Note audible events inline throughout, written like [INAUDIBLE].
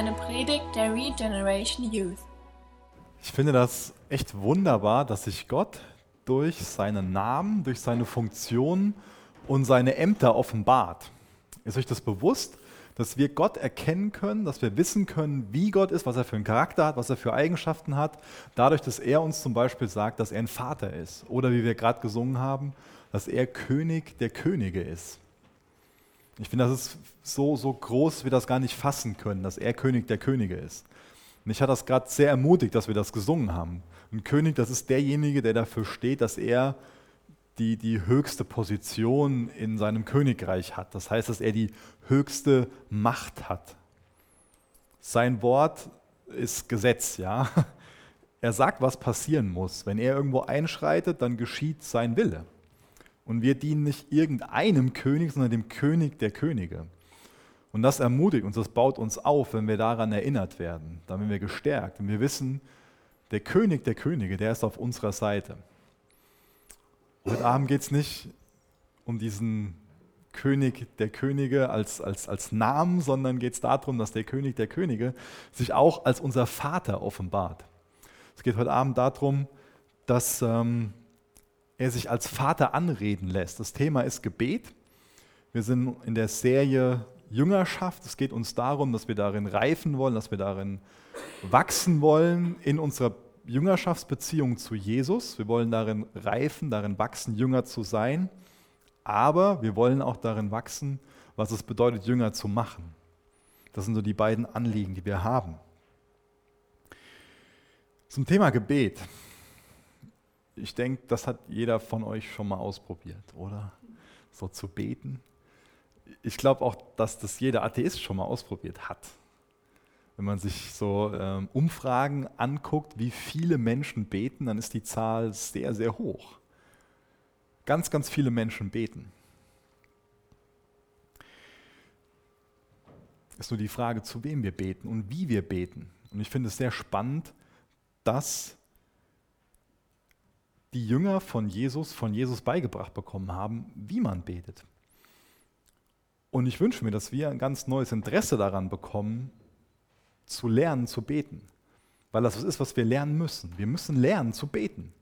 eine Predigt der Regeneration Youth. Ich finde das echt wunderbar, dass sich Gott durch seinen Namen, durch seine Funktion und seine Ämter offenbart. Ist euch das bewusst, dass wir Gott erkennen können, dass wir wissen können, wie Gott ist, was er für einen Charakter hat, was er für Eigenschaften hat, dadurch, dass er uns zum Beispiel sagt, dass er ein Vater ist. Oder wie wir gerade gesungen haben, dass er König der Könige ist. Ich finde, das ist so, so groß, dass wir das gar nicht fassen können, dass er König der Könige ist. Mich hat das gerade sehr ermutigt, dass wir das gesungen haben. Ein König, das ist derjenige, der dafür steht, dass er die, die höchste Position in seinem Königreich hat. Das heißt, dass er die höchste Macht hat. Sein Wort ist Gesetz, ja. [LAUGHS] Er sagt, was passieren muss. Wenn er irgendwo einschreitet, dann geschieht sein Wille. Und wir dienen nicht irgendeinem König, sondern dem König der Könige. Und das ermutigt uns, das baut uns auf, wenn wir daran erinnert werden. Dann werden wir gestärkt und wir wissen, der König der Könige, der ist auf unserer Seite. Heute Abend geht es nicht um diesen König der Könige als, als, als Namen, sondern geht es darum, dass der König der Könige sich auch als unser Vater offenbart. Es geht heute Abend darum, dass ähm, er sich als Vater anreden lässt. Das Thema ist Gebet. Wir sind in der Serie Jüngerschaft. Es geht uns darum, dass wir darin reifen wollen, dass wir darin wachsen wollen in unserer Jüngerschaftsbeziehung zu Jesus. Wir wollen darin reifen, darin wachsen, Jünger zu sein. Aber wir wollen auch darin wachsen, was es bedeutet, Jünger zu machen. Das sind so die beiden Anliegen, die wir haben. Zum Thema Gebet. Ich denke, das hat jeder von euch schon mal ausprobiert, oder? So zu beten ich glaube auch, dass das jeder Atheist schon mal ausprobiert hat. Wenn man sich so ähm, Umfragen anguckt, wie viele Menschen beten, dann ist die Zahl sehr, sehr hoch. Ganz, ganz viele Menschen beten. Ist nur die Frage, zu wem wir beten und wie wir beten. Und ich finde es sehr spannend, dass die Jünger von Jesus von Jesus beigebracht bekommen haben, wie man betet. Und ich wünsche mir, dass wir ein ganz neues Interesse daran bekommen, zu lernen, zu beten. Weil das ist, was wir lernen müssen. Wir müssen lernen zu beten.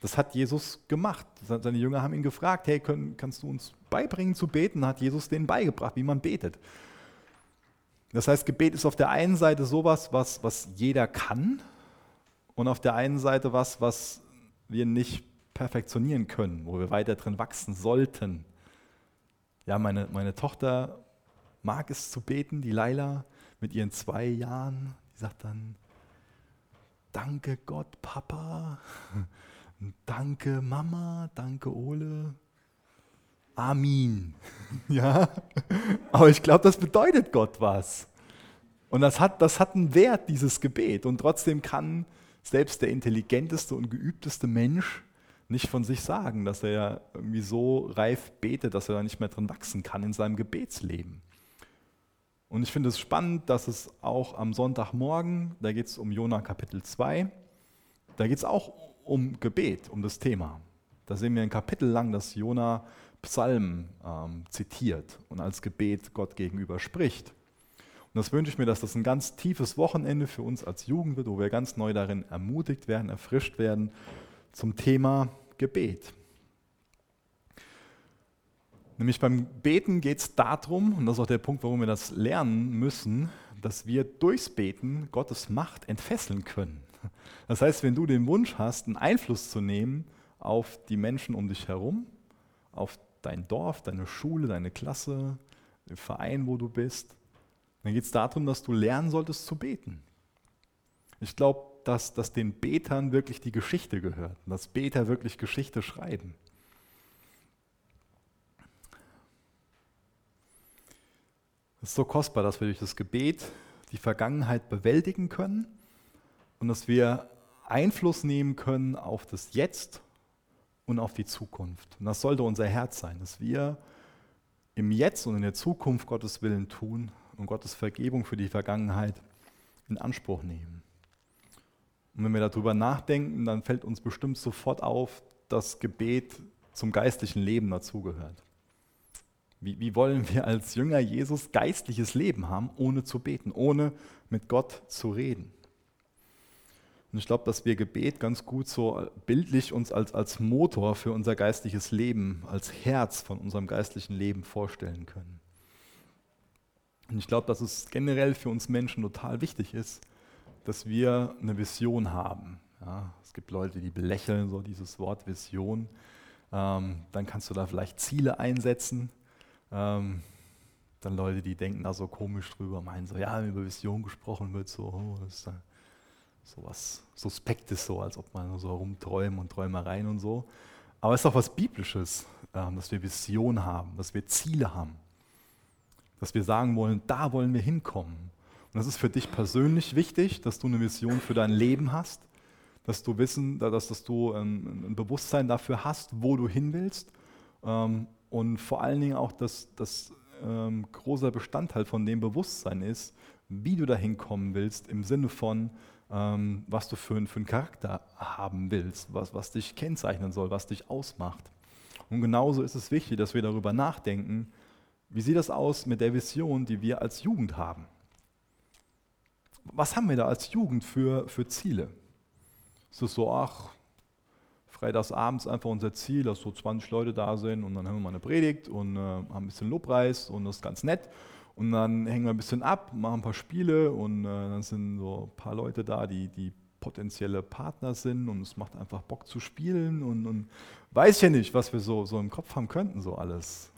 Das hat Jesus gemacht. Seine Jünger haben ihn gefragt, hey, können, kannst du uns beibringen zu beten? Hat Jesus denen beigebracht, wie man betet. Das heißt, Gebet ist auf der einen Seite sowas, was, was jeder kann und auf der einen Seite was, was wir nicht perfektionieren können, wo wir weiter drin wachsen sollten. Ja, meine, meine Tochter mag es zu beten, die Laila mit ihren zwei Jahren. Die sagt dann, danke Gott, Papa. [LAUGHS] Danke Mama, danke Ole. Amin. [LAUGHS] Ja, aber ich glaube, das bedeutet Gott was. Und das hat, das hat einen Wert, dieses Gebet. Und trotzdem kann selbst der intelligenteste und geübteste Mensch nicht von sich sagen, dass er irgendwie so reif betet, dass er da nicht mehr drin wachsen kann in seinem Gebetsleben. Und ich finde es spannend, dass es auch am Sonntagmorgen, da geht es um Jona Kapitel 2, da geht es auch um Gebet, um das Thema. Da sehen wir ein Kapitel lang, dass Jona Psalmen ähm, zitiert und als Gebet Gott gegenüber spricht. Und das wünsche ich mir, dass das ein ganz tiefes Wochenende für uns als Jugend wird, wo wir ganz neu darin ermutigt werden, erfrischt werden zum Thema Gebet. Nämlich beim Beten geht es darum, und das ist auch der Punkt, warum wir das lernen müssen, dass wir durchs Beten Gottes Macht entfesseln können. Das heißt, wenn du den Wunsch hast, einen Einfluss zu nehmen auf die Menschen um dich herum, auf dein Dorf, deine Schule, deine Klasse, den Verein, wo du bist, dann geht es darum, dass du lernen solltest zu beten. Ich glaube, dass, dass den Betern wirklich die Geschichte gehört, dass Beter wirklich Geschichte schreiben. Es ist so kostbar, dass wir durch das Gebet die Vergangenheit bewältigen können und dass wir Einfluss nehmen können auf das Jetzt und auf die Zukunft. Und das sollte unser Herz sein, dass wir im Jetzt und in der Zukunft Gottes Willen tun und Gottes Vergebung für die Vergangenheit in Anspruch nehmen. Und wenn wir darüber nachdenken, dann fällt uns bestimmt sofort auf, dass Gebet zum geistlichen Leben dazugehört. Wie, wie wollen wir als Jünger Jesus geistliches Leben haben, ohne zu beten, ohne mit Gott zu reden? Und ich glaube, dass wir Gebet ganz gut so bildlich uns als, als Motor für unser geistliches Leben, als Herz von unserem geistlichen Leben vorstellen können. Und ich glaube, dass es generell für uns Menschen total wichtig ist, dass wir eine Vision haben. Ja, es gibt Leute, die belächeln so dieses Wort Vision. Ähm, dann kannst du da vielleicht Ziele einsetzen. Ähm, dann Leute, die denken da so komisch drüber, meinen so, ja, über Vision gesprochen wird, so, oh, das ist so was Suspektes, so als ob man so herumträumen und Träumereien und so. Aber es ist auch was Biblisches, ähm, dass wir Vision haben, dass wir Ziele haben, dass wir sagen wollen, da wollen wir hinkommen. Und das ist für dich persönlich wichtig, dass du eine Vision für dein Leben hast, dass du wissen, dass, dass du ein, ein Bewusstsein dafür hast, wo du hin willst ähm, und vor allen Dingen auch, dass das ähm, großer Bestandteil von dem Bewusstsein ist, wie du dahin kommen willst, im Sinne von, ähm, was du für, für einen Charakter haben willst, was, was dich kennzeichnen soll, was dich ausmacht. Und genauso ist es wichtig, dass wir darüber nachdenken, wie sieht das aus mit der Vision, die wir als Jugend haben? Was haben wir da als Jugend für, für Ziele? Ist es so, ach, freitagsabends einfach unser Ziel, dass so 20 Leute da sind und dann haben wir mal eine Predigt und äh, haben ein bisschen Lobpreis und das ist ganz nett. Und dann hängen wir ein bisschen ab, machen ein paar Spiele und äh, dann sind so ein paar Leute da, die, die potenzielle Partner sind und es macht einfach Bock zu spielen und, und weiß ja nicht, was wir so, so im Kopf haben könnten, so alles.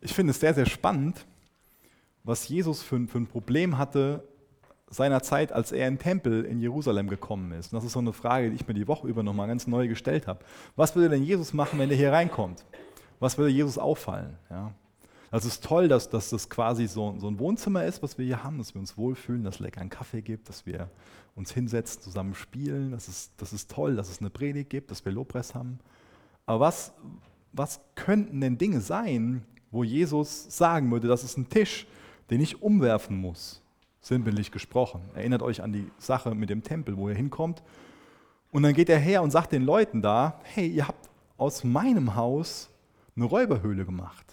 Ich finde es sehr, sehr spannend, was Jesus für, für ein Problem hatte seiner Zeit, als er in den Tempel in Jerusalem gekommen ist. Und das ist so eine Frage, die ich mir die Woche über nochmal ganz neu gestellt habe. Was würde denn Jesus machen, wenn er hier reinkommt? Was würde Jesus auffallen? Ja? Das ist toll, dass, dass das quasi so, so ein Wohnzimmer ist, was wir hier haben, dass wir uns wohlfühlen, dass es lecker einen Kaffee gibt, dass wir uns hinsetzen, zusammen spielen. Das ist, das ist toll, dass es eine Predigt gibt, dass wir Lobpreis haben. Aber was, was könnten denn Dinge sein, wo Jesus sagen würde, das ist ein Tisch, den ich umwerfen muss? sinnbildlich gesprochen. Erinnert euch an die Sache mit dem Tempel, wo er hinkommt. Und dann geht er her und sagt den Leuten da, hey, ihr habt aus meinem Haus eine Räuberhöhle gemacht.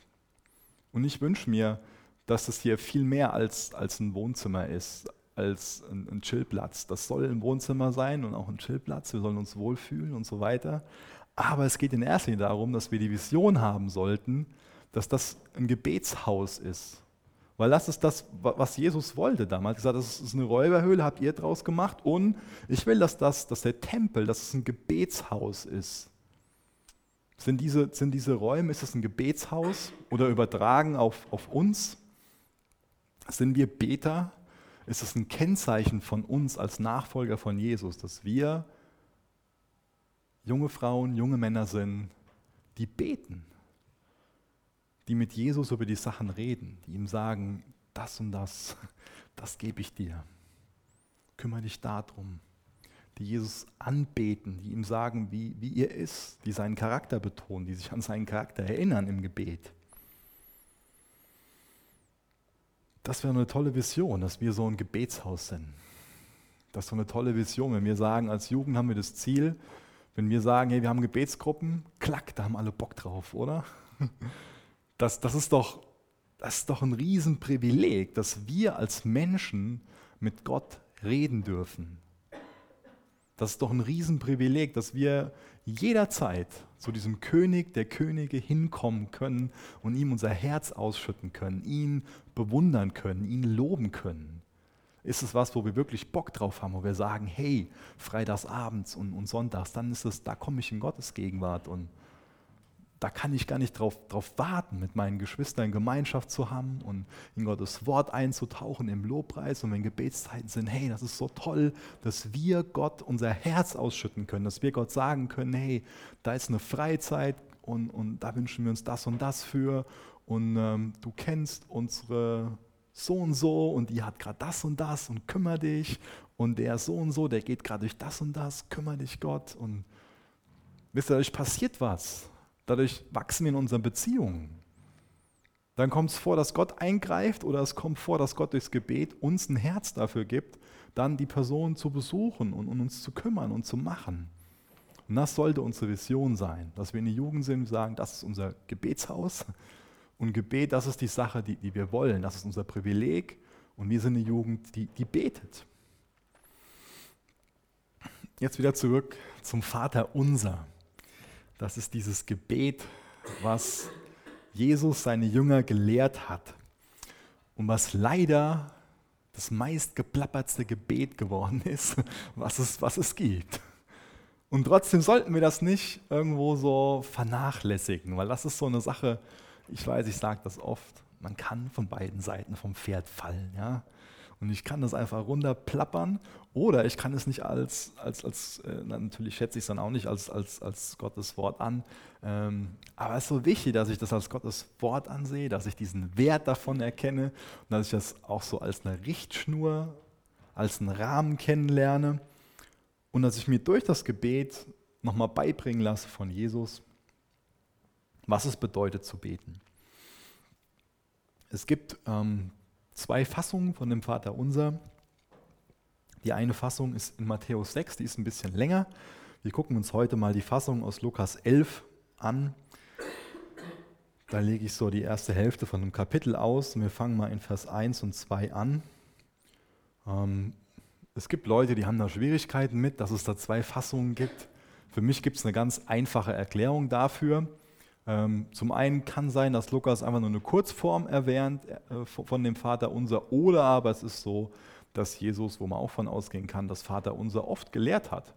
Und ich wünsche mir, dass es hier viel mehr als, als ein Wohnzimmer ist, als ein, ein Chillplatz. Das soll ein Wohnzimmer sein und auch ein Chillplatz. Wir sollen uns wohlfühlen und so weiter. Aber es geht in erster Linie darum, dass wir die Vision haben sollten, dass das ein Gebetshaus ist weil das ist das, was Jesus wollte damals. Er hat gesagt, das ist eine Räuberhöhle, habt ihr draus gemacht. Und ich will, dass, das, dass der Tempel, dass es ein Gebetshaus ist. Sind diese, sind diese Räume, ist es ein Gebetshaus oder übertragen auf, auf uns? Sind wir Beter? Ist es ein Kennzeichen von uns als Nachfolger von Jesus, dass wir junge Frauen, junge Männer sind, die beten? Die mit Jesus über die Sachen reden, die ihm sagen, das und das, das gebe ich dir. Kümmere dich darum. Die Jesus anbeten, die ihm sagen, wie, wie er ist, die seinen Charakter betonen, die sich an seinen Charakter erinnern im Gebet. Das wäre eine tolle Vision, dass wir so ein Gebetshaus sind. Das ist so eine tolle Vision, wenn wir sagen, als Jugend haben wir das Ziel, wenn wir sagen, hey, wir haben Gebetsgruppen, klack, da haben alle Bock drauf, oder? Das, das, ist doch, das ist doch ein Riesenprivileg, dass wir als Menschen mit Gott reden dürfen. Das ist doch ein Riesenprivileg, dass wir jederzeit zu diesem König der Könige hinkommen können und ihm unser Herz ausschütten können, ihn bewundern können, ihn loben können. Ist es was, wo wir wirklich Bock drauf haben, wo wir sagen, hey, freitagsabends und, und sonntags, dann ist es, da komme ich in Gottes Gegenwart und da kann ich gar nicht drauf, drauf warten, mit meinen Geschwistern Gemeinschaft zu haben und in Gottes Wort einzutauchen im Lobpreis. Und wenn Gebetszeiten sind, hey, das ist so toll, dass wir Gott unser Herz ausschütten können, dass wir Gott sagen können, hey, da ist eine Freizeit und, und da wünschen wir uns das und das für. Und ähm, du kennst unsere so und so und die hat gerade das und das und kümmere dich. Und der so und so, der geht gerade durch das und das, kümmere dich Gott. Und wisst ihr, euch passiert was Dadurch wachsen wir in unseren Beziehungen. Dann kommt es vor, dass Gott eingreift oder es kommt vor, dass Gott durchs Gebet uns ein Herz dafür gibt, dann die Person zu besuchen und um uns zu kümmern und zu machen. Und das sollte unsere Vision sein, dass wir in die Jugend sind und sagen, das ist unser Gebetshaus. Und Gebet, das ist die Sache, die, die wir wollen. Das ist unser Privileg. Und wir sind eine Jugend, die, die betet. Jetzt wieder zurück zum Vater unser. Das ist dieses Gebet, was Jesus seine Jünger gelehrt hat und was leider das meistgeplappertste Gebet geworden ist, [LAUGHS] was es, was es gibt. Und trotzdem sollten wir das nicht irgendwo so vernachlässigen, weil das ist so eine Sache, ich weiß, ich sage das oft, man kann von beiden Seiten vom Pferd fallen. Ja? Und ich kann das einfach runterplappern oder ich kann es nicht als, als, als äh, natürlich schätze ich es dann auch nicht als, als, als Gottes Wort an. Ähm, aber es ist so wichtig, dass ich das als Gottes Wort ansehe, dass ich diesen Wert davon erkenne und dass ich das auch so als eine Richtschnur, als einen Rahmen kennenlerne und dass ich mir durch das Gebet nochmal beibringen lasse von Jesus, was es bedeutet zu beten. Es gibt ähm, zwei Fassungen von dem Vater Unser. Die eine Fassung ist in Matthäus 6, die ist ein bisschen länger. Wir gucken uns heute mal die Fassung aus Lukas 11 an. Da lege ich so die erste Hälfte von dem Kapitel aus und wir fangen mal in Vers 1 und 2 an. Ähm, es gibt Leute, die haben da Schwierigkeiten mit, dass es da zwei Fassungen gibt. Für mich gibt es eine ganz einfache Erklärung dafür. Ähm, zum einen kann sein, dass Lukas einfach nur eine Kurzform erwähnt äh, von dem Vater unser, oder aber es ist so, dass Jesus, wo man auch von ausgehen kann, das Vater unser oft gelehrt hat.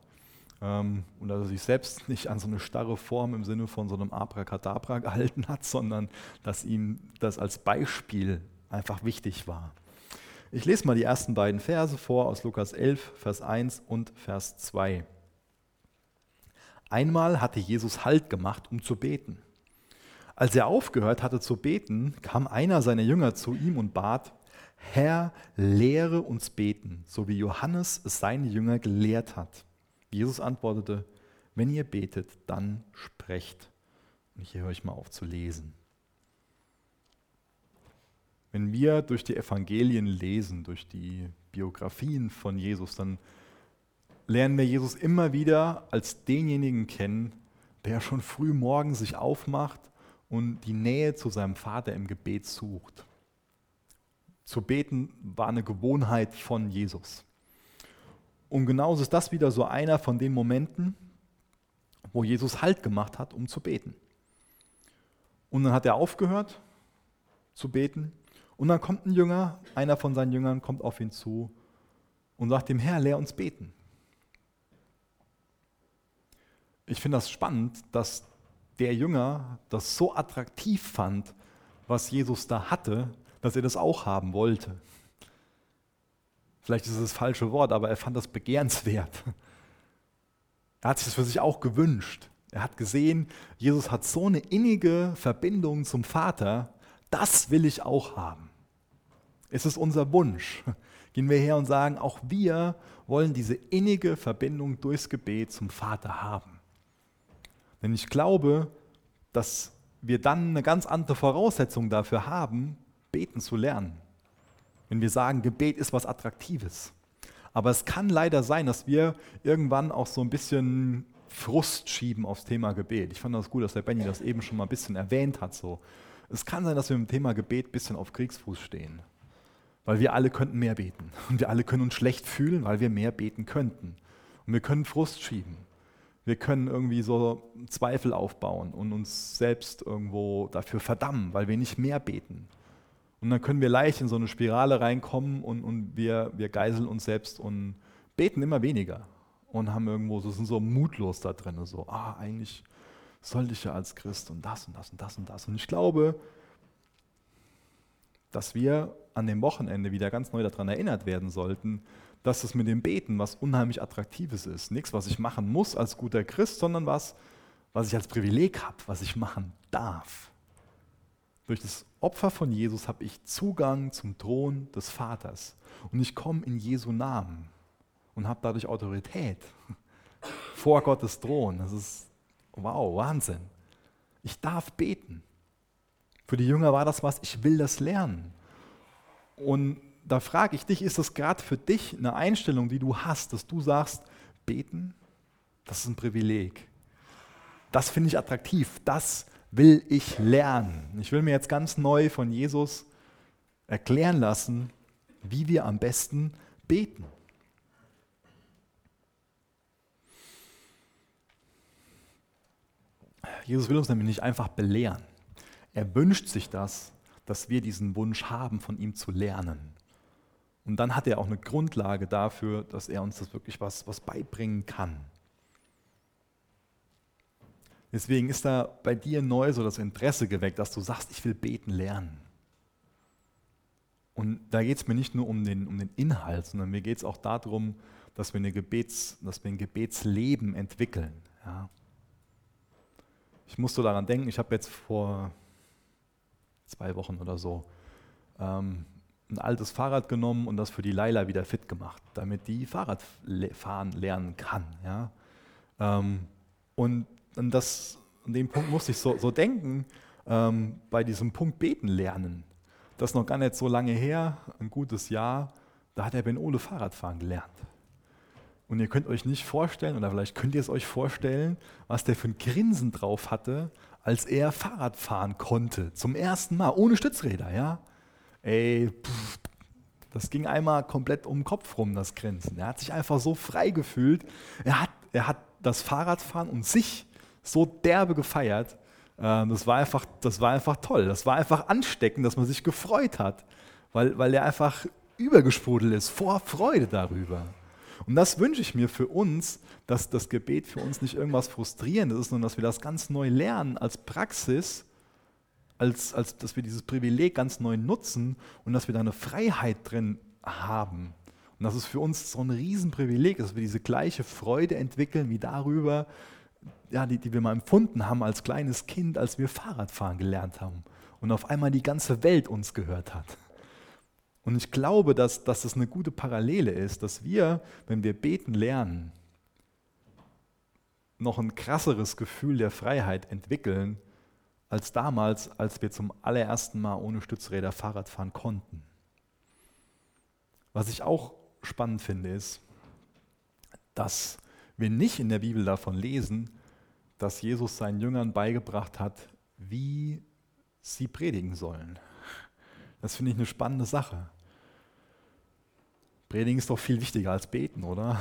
Ähm, und dass er sich selbst [LAUGHS] nicht an so eine starre Form im Sinne von so einem Abracadabra gehalten hat, sondern dass ihm das als Beispiel einfach wichtig war. Ich lese mal die ersten beiden Verse vor aus Lukas 11, Vers 1 und Vers 2. Einmal hatte Jesus Halt gemacht, um zu beten. Als er aufgehört hatte zu beten, kam einer seiner Jünger zu ihm und bat, Herr, lehre uns beten, so wie Johannes es seine Jünger gelehrt hat. Jesus antwortete, wenn ihr betet, dann sprecht. Und hier höre ich mal auf zu lesen. Wenn wir durch die Evangelien lesen, durch die Biografien von Jesus, dann lernen wir Jesus immer wieder als denjenigen kennen, der schon früh morgens sich aufmacht und die Nähe zu seinem Vater im Gebet sucht. Zu beten war eine Gewohnheit von Jesus. Und genauso ist das wieder so einer von den Momenten, wo Jesus Halt gemacht hat, um zu beten. Und dann hat er aufgehört zu beten. Und dann kommt ein Jünger, einer von seinen Jüngern kommt auf ihn zu und sagt dem Herr, lehr uns beten. Ich finde das spannend, dass der Jünger das so attraktiv fand, was Jesus da hatte, dass er das auch haben wollte. Vielleicht ist es das falsche Wort, aber er fand das begehrenswert. Er hat sich das für sich auch gewünscht. Er hat gesehen, Jesus hat so eine innige Verbindung zum Vater, das will ich auch haben. Es ist unser Wunsch. Gehen wir her und sagen, auch wir wollen diese innige Verbindung durchs Gebet zum Vater haben. Denn ich glaube, dass wir dann eine ganz andere Voraussetzung dafür haben, beten zu lernen. Wenn wir sagen, Gebet ist was Attraktives. Aber es kann leider sein, dass wir irgendwann auch so ein bisschen Frust schieben aufs Thema Gebet. Ich fand das gut, dass der Benny das eben schon mal ein bisschen erwähnt hat. So. Es kann sein, dass wir mit dem Thema Gebet ein bisschen auf Kriegsfuß stehen. Weil wir alle könnten mehr beten. Und wir alle können uns schlecht fühlen, weil wir mehr beten könnten. Und wir können Frust schieben. Wir können irgendwie so Zweifel aufbauen und uns selbst irgendwo dafür verdammen, weil wir nicht mehr beten. Und dann können wir leicht in so eine Spirale reinkommen und, und wir, wir geiseln uns selbst und beten immer weniger und haben irgendwo, so sind so mutlos da drin, so, ah, eigentlich sollte ich ja als Christ und das und das und das und das. Und ich glaube, dass wir an dem Wochenende wieder ganz neu daran erinnert werden sollten, dass es mit dem Beten was unheimlich Attraktives ist. Nichts, was ich machen muss als guter Christ, sondern was, was ich als Privileg habe, was ich machen darf. Durch das Opfer von Jesus habe ich Zugang zum Thron des Vaters. Und ich komme in Jesu Namen und habe dadurch Autorität [LAUGHS] vor Gottes Thron. Das ist, wow, Wahnsinn. Ich darf beten. Für die Jünger war das was, ich will das lernen. Und da frage ich dich, ist das gerade für dich eine Einstellung, die du hast, dass du sagst, beten, Das ist ein Privileg. Das finde ich attraktiv. Das will ich lernen. Ich will mir jetzt ganz neu von Jesus erklären lassen, wie wir am besten beten. Jesus will uns nämlich nicht einfach belehren. Er wünscht sich das, dass wir diesen Wunsch haben, von ihm zu lernen. Und dann hat er auch eine Grundlage dafür, dass er uns das wirklich was, was beibringen kann. Deswegen ist da bei dir neu so das Interesse geweckt, dass du sagst, ich will beten lernen. Und da geht es mir nicht nur um den, um den Inhalt, sondern mir geht es auch darum, dass wir, eine Gebets, dass wir ein Gebetsleben entwickeln. Ja. Ich muss so daran denken, ich habe jetzt vor zwei Wochen oder so ähm, ein altes Fahrrad genommen und das für die Laila wieder fit gemacht, damit die Fahrradfahren lernen kann. Ja. Ähm, und, und das, an dem Punkt musste ich so, so denken, ähm, bei diesem Punkt beten lernen. Das ist noch gar nicht so lange her, ein gutes Jahr, da hat der Ben Ole Fahrradfahren gelernt. Und ihr könnt euch nicht vorstellen, oder vielleicht könnt ihr es euch vorstellen, was der für ein Grinsen drauf hatte, als er Fahrrad fahren konnte. Zum ersten Mal, ohne Stützräder, ja. Ey, pff, das ging einmal komplett um den Kopf rum, das Grinsen. Er hat sich einfach so frei gefühlt. Er hat, er hat das Fahrradfahren und sich so derbe gefeiert, ähm, das, war einfach, das war einfach toll. Das war einfach ansteckend, dass man sich gefreut hat, weil, weil er einfach übergesprudelt ist vor Freude darüber. Und das wünsche ich mir für uns, dass das Gebet für uns nicht irgendwas Frustrierendes ist, sondern dass wir das ganz neu lernen als Praxis, als, als dass wir dieses Privileg ganz neu nutzen und dass wir da eine Freiheit drin haben. Und das ist für uns so ein Riesenprivileg, dass wir diese gleiche Freude entwickeln wie darüber, ja, die, die wir mal empfunden haben als kleines Kind, als wir Fahrradfahren gelernt haben und auf einmal die ganze Welt uns gehört hat. Und ich glaube, dass, dass das eine gute Parallele ist, dass wir, wenn wir beten lernen, noch ein krasseres Gefühl der Freiheit entwickeln, als damals, als wir zum allerersten Mal ohne Stützräder Fahrrad fahren konnten. Was ich auch spannend finde, ist, dass wir nicht in der Bibel davon lesen, dass Jesus seinen Jüngern beigebracht hat, wie sie predigen sollen. Das finde ich eine spannende Sache. Predigen ist doch viel wichtiger als beten, oder?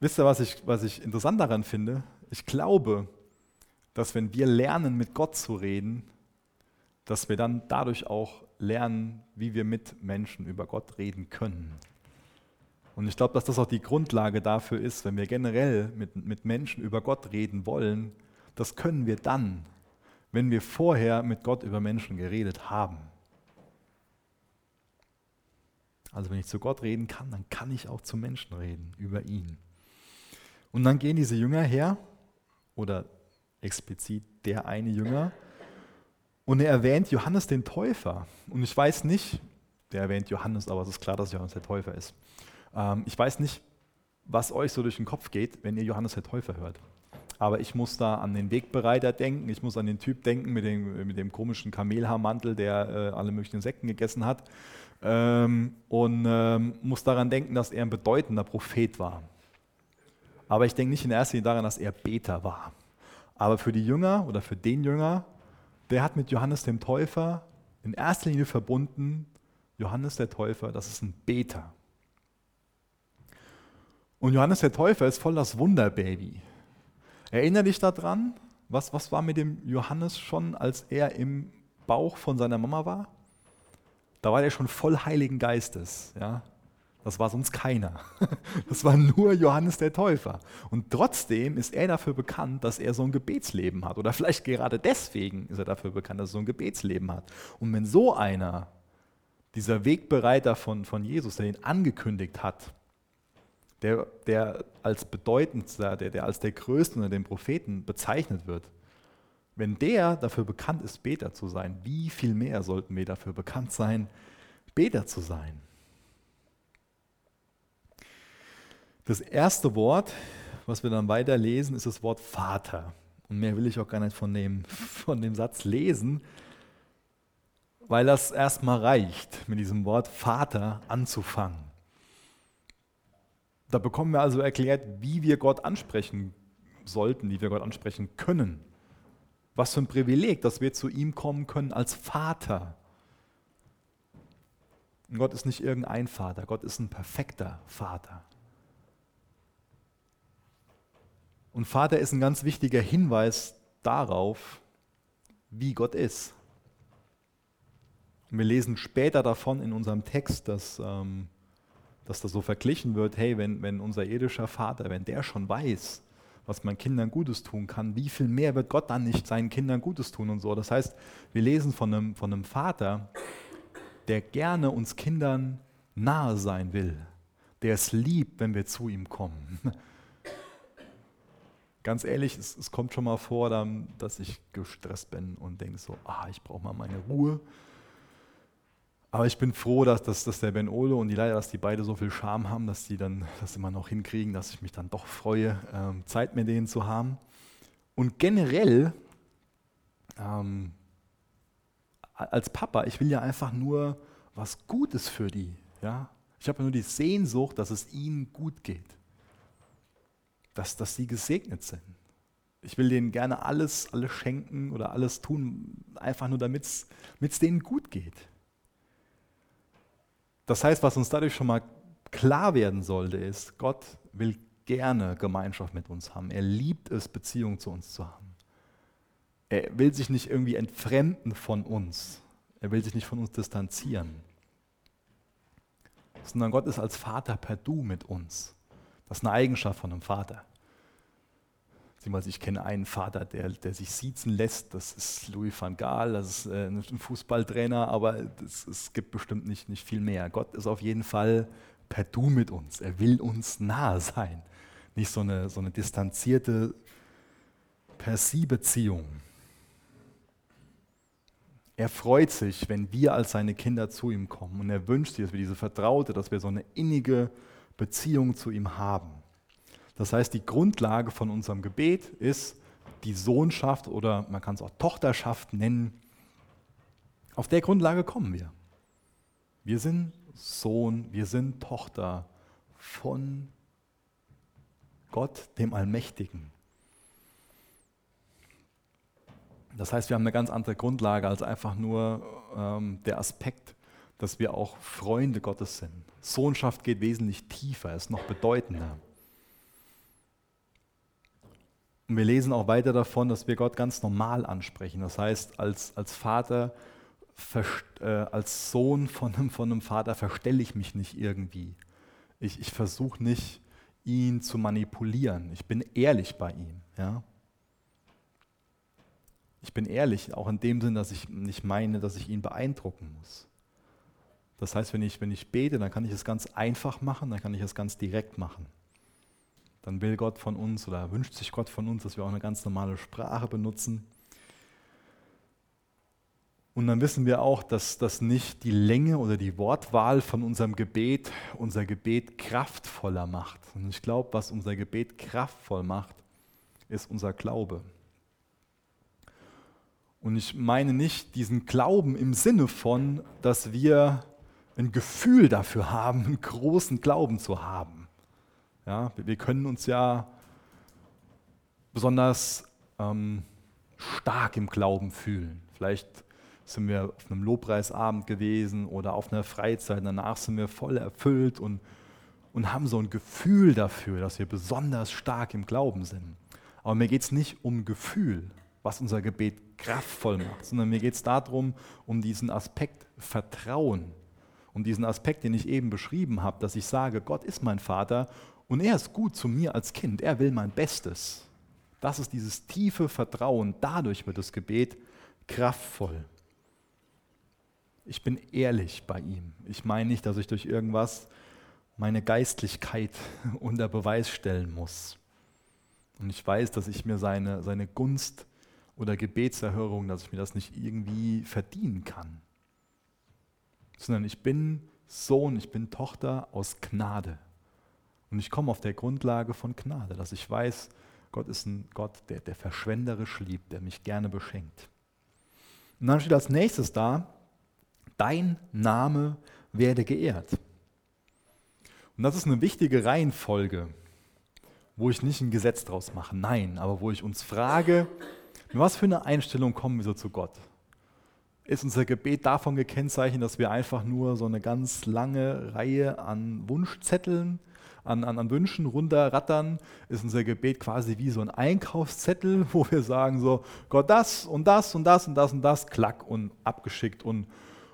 Wisst ihr, was ich, was ich interessant daran finde? Ich glaube, dass wenn wir lernen, mit Gott zu reden, dass wir dann dadurch auch lernen, wie wir mit Menschen über Gott reden können. Und ich glaube, dass das auch die Grundlage dafür ist, wenn wir generell mit, mit Menschen über Gott reden wollen, das können wir dann, wenn wir vorher mit Gott über Menschen geredet haben. Also wenn ich zu Gott reden kann, dann kann ich auch zu Menschen reden, über ihn. Und dann gehen diese Jünger her, oder explizit der eine Jünger, und er erwähnt Johannes den Täufer. Und ich weiß nicht, der erwähnt Johannes, aber es ist klar, dass Johannes der Täufer ist. Ähm, ich weiß nicht, was euch so durch den Kopf geht, wenn ihr Johannes der Täufer hört. Aber ich muss da an den Wegbereiter denken, ich muss an den Typ denken mit dem, mit dem komischen Kamelhaarmantel, der äh, alle möglichen Insekten gegessen hat. Ähm, und ähm, muss daran denken, dass er ein bedeutender Prophet war. Aber ich denke nicht in erster Linie daran, dass er Beter war. Aber für die Jünger oder für den Jünger, der hat mit Johannes dem Täufer in erster Linie verbunden, Johannes der Täufer, das ist ein Beter. Und Johannes der Täufer ist voll das Wunderbaby. Erinnere dich daran, was, was war mit dem Johannes schon, als er im Bauch von seiner Mama war? Da war er schon voll Heiligen Geistes. Ja? Das war sonst keiner. [LAUGHS] Das war nur Johannes der Täufer. Und trotzdem ist er dafür bekannt, dass er so ein Gebetsleben hat. Oder vielleicht gerade deswegen ist er dafür bekannt, dass er so ein Gebetsleben hat. Und wenn so einer, dieser Wegbereiter von, von Jesus, der ihn angekündigt hat, der, der als bedeutendster, der, der als der Größte unter den Propheten bezeichnet wird, wenn der dafür bekannt ist, Beter zu sein, wie viel mehr sollten wir dafür bekannt sein, Beter zu sein? Das erste Wort, was wir dann weiterlesen, ist das Wort Vater. Und mehr will ich auch gar nicht von dem, [LAUGHS] von dem Satz lesen, weil das erstmal reicht, mit diesem Wort Vater anzufangen. Da bekommen wir also erklärt, wie wir Gott ansprechen sollten, wie wir Gott ansprechen können. Was für ein Privileg, dass wir zu ihm kommen können als Vater. Und Gott ist nicht irgendein Vater, Gott ist ein perfekter Vater. Und Vater ist ein ganz wichtiger Hinweis darauf, wie Gott ist. Und wir lesen später davon in unserem Text, dass, ähm, dass das so verglichen wird, hey, wenn, wenn unser irdischer Vater, wenn der schon weiß, was man Kindern Gutes tun kann, wie viel mehr wird Gott dann nicht seinen Kindern Gutes tun und so. Das heißt, wir lesen von einem, von einem Vater, der gerne uns Kindern nahe sein will, der es liebt, wenn wir zu ihm kommen. Ganz ehrlich, es, es kommt schon mal vor, dann, dass ich gestresst bin und denke so, ah, ich brauche mal meine Ruhe. Aber ich bin froh, dass, dass, dass der Ben Ole und die Leiter, dass die beide so viel Charme haben, dass die dann das immer noch hinkriegen, dass ich mich dann doch freue, ähm, Zeit mit denen zu haben. Und generell, ähm, als Papa, ich will ja einfach nur was Gutes für die. Ja? Ich habe nur die Sehnsucht, dass es ihnen gut geht. Dass, dass sie gesegnet sind. Ich will denen gerne alles, alles schenken oder alles tun, einfach nur damit es denen gut geht. Das heißt, was uns dadurch schon mal klar werden sollte, ist, Gott will gerne Gemeinschaft mit uns haben. Er liebt es, Beziehung zu uns zu haben. Er will sich nicht irgendwie entfremden von uns. Er will sich nicht von uns distanzieren. Sondern Gott ist als Vater per Du mit uns. Das ist eine Eigenschaft von einem Vater. Ich kenne einen Vater, der, der sich siezen lässt. Das ist Louis van Gaal, das ist äh, ein Fußballtrainer, aber es gibt bestimmt nicht, nicht viel mehr. Gott ist auf jeden Fall per Du mit uns. Er will uns nahe sein. Nicht so eine, so eine distanzierte Per-Sie-Beziehung. Er freut sich, wenn wir als seine Kinder zu ihm kommen. Und er wünscht sich, dass wir diese Vertraute, dass wir so eine innige Beziehung zu ihm haben. Das heißt, die Grundlage von unserem Gebet ist die Sohnschaft oder man kann es auch Tochterschaft nennen. Auf der Grundlage kommen wir. Wir sind Sohn, wir sind Tochter von Gott, dem Allmächtigen. Das heißt, wir haben eine ganz andere Grundlage als einfach nur ähm, der Aspekt, dass wir auch Freunde Gottes sind. Sohnschaft geht wesentlich tiefer, ist noch bedeutender. Und wir lesen auch weiter davon, dass wir Gott ganz normal ansprechen. Das heißt, als, als Vater, äh, als Sohn von einem, von einem Vater verstelle ich mich nicht irgendwie. Ich, ich versuche nicht, ihn zu manipulieren. Ich bin ehrlich bei ihm. Ja? Ich bin ehrlich, auch in dem Sinn, dass ich nicht meine, dass ich ihn beeindrucken muss. Das heißt, wenn ich, wenn ich bete, dann kann ich es ganz einfach machen, dann kann ich es ganz direkt machen dann will Gott von uns oder wünscht sich Gott von uns, dass wir auch eine ganz normale Sprache benutzen. Und dann wissen wir auch, dass das nicht die Länge oder die Wortwahl von unserem Gebet unser Gebet kraftvoller macht. Und ich glaube, was unser Gebet kraftvoll macht, ist unser Glaube. Und ich meine nicht diesen Glauben im Sinne von, dass wir ein Gefühl dafür haben, einen großen Glauben zu haben. Ja, wir können uns ja besonders ähm, stark im Glauben fühlen. Vielleicht sind wir auf einem Lobpreisabend gewesen oder auf einer Freizeit. Danach sind wir voll erfüllt und, und haben so ein Gefühl dafür, dass wir besonders stark im Glauben sind. Aber mir geht es nicht um Gefühl, was unser Gebet kraftvoll macht, sondern mir geht es darum, um diesen Aspekt Vertrauen, um diesen Aspekt, den ich eben beschrieben habe, dass ich sage, Gott ist mein Vater und er ist gut zu mir als Kind. Er will mein Bestes. Das ist dieses tiefe Vertrauen. Dadurch wird das Gebet kraftvoll. Ich bin ehrlich bei ihm. Ich meine nicht, dass ich durch irgendwas meine Geistlichkeit [LAUGHS] unter Beweis stellen muss. Und ich weiß, dass ich mir seine, seine Gunst oder Gebetserhörung, dass ich mir das nicht irgendwie verdienen kann. Sondern ich bin Sohn, ich bin Tochter aus Gnade. Und ich komme auf der Grundlage von Gnade, dass ich weiß, Gott ist ein Gott, der, der verschwenderisch liebt, der mich gerne beschenkt. Und dann steht als nächstes da, dein Name werde geehrt. Und das ist eine wichtige Reihenfolge, wo ich nicht ein Gesetz draus mache, nein, aber wo ich uns frage, mit was für eine Einstellung kommen wir so zu Gott? Ist unser Gebet davon gekennzeichnet, dass wir einfach nur so eine ganz lange Reihe an Wunschzetteln, an, an, an Wünschen runterrattern? Ist unser Gebet quasi wie so ein Einkaufszettel, [LAUGHS] wo wir sagen so, Gott das und das und das und das und das, klack und abgeschickt und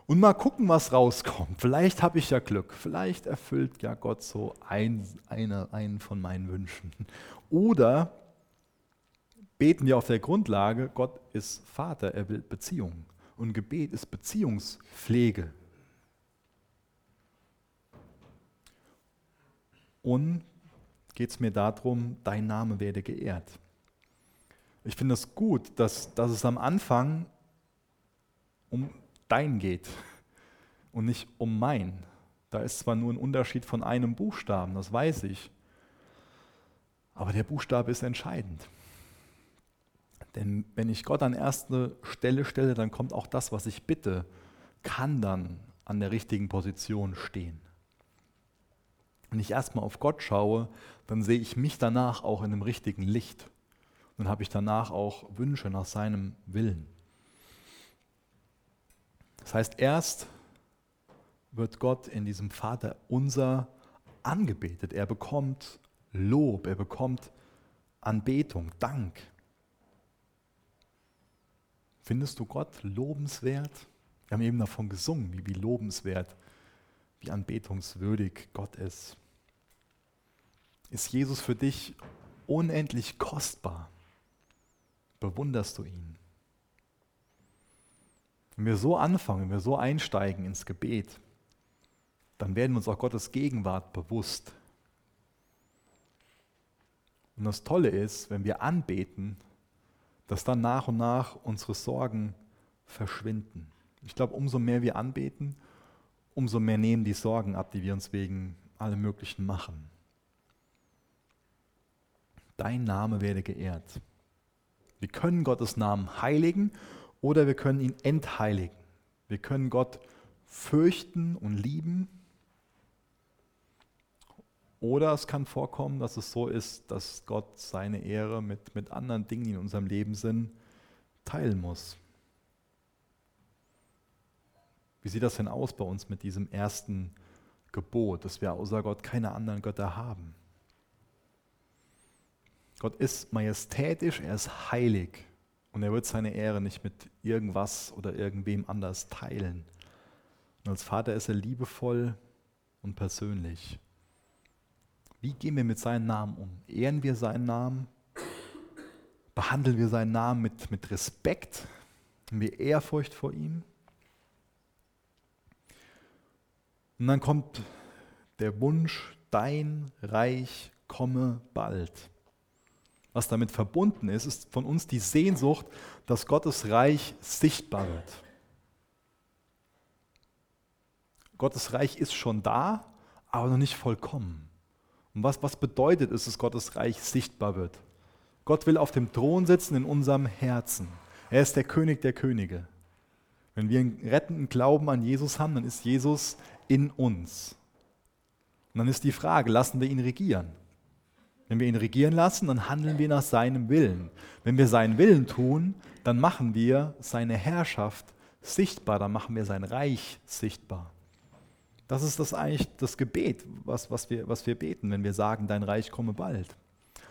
und mal gucken, was rauskommt. Vielleicht habe ich ja Glück. Vielleicht erfüllt ja Gott so ein, eine, einen von meinen Wünschen. Oder beten wir auf der Grundlage, Gott ist Vater, er will Beziehung. Und Gebet ist Beziehungspflege. Und geht es mir darum, dein Name werde geehrt. Ich finde es gut, dass, dass es am Anfang um dein geht und nicht um mein. Da ist zwar nur ein Unterschied von einem Buchstaben, das weiß ich, aber der Buchstabe ist entscheidend. Denn wenn ich Gott an erste Stelle stelle, dann kommt auch das, was ich bitte, kann dann an der richtigen Position stehen. Wenn ich erstmal auf Gott schaue, dann sehe ich mich danach auch in einem richtigen Licht. Dann habe ich danach auch Wünsche nach seinem Willen. Das heißt, erst wird Gott in diesem Vater unser angebetet. Er bekommt Lob, er bekommt Anbetung, Dank. Findest du Gott lobenswert? Wir haben eben davon gesungen, wie, wie lobenswert, wie anbetungswürdig Gott ist. Ist Jesus für dich unendlich kostbar? Bewunderst du ihn? Wenn wir so anfangen, wenn wir so einsteigen ins Gebet, dann werden wir uns auch Gottes Gegenwart bewusst. Und das Tolle ist, wenn wir anbeten, dass dann nach und nach unsere Sorgen verschwinden. Ich glaube, umso mehr wir anbeten, umso mehr nehmen die Sorgen ab, die wir uns wegen allem Möglichen machen. Dein Name werde geehrt. Wir können Gottes Namen heiligen oder wir können ihn entheiligen. Wir können Gott fürchten und lieben. Oder es kann vorkommen, dass es so ist, dass Gott seine Ehre mit, mit anderen Dingen, die in unserem Leben sind, teilen muss. Wie sieht das denn aus bei uns mit diesem ersten Gebot, dass wir außer Gott keine anderen Götter haben? Gott ist majestätisch, er ist heilig. Und er wird seine Ehre nicht mit irgendwas oder irgendwem anders teilen. Und als Vater ist er liebevoll und persönlich. Wie gehen wir mit seinem Namen um? Ehren wir seinen Namen? Behandeln wir seinen Namen mit, mit Respekt? Haben wir Ehrfurcht vor ihm? Und dann kommt der Wunsch, dein Reich komme bald was damit verbunden ist, ist von uns die Sehnsucht, dass Gottes Reich sichtbar wird. Gottes Reich ist schon da, aber noch nicht vollkommen. Und was, was bedeutet es, dass Gottes Reich sichtbar wird? Gott will auf dem Thron sitzen in unserem Herzen. Er ist der König der Könige. Wenn wir einen rettenden Glauben an Jesus haben, dann ist Jesus in uns. Und dann ist die Frage, lassen wir ihn regieren? Wenn wir ihn regieren lassen, dann handeln wir nach seinem Willen. Wenn wir seinen Willen tun, dann machen wir seine Herrschaft sichtbar, dann machen wir sein Reich sichtbar. Das ist das eigentlich das Gebet, was, was, wir, was wir beten, wenn wir sagen, dein Reich komme bald.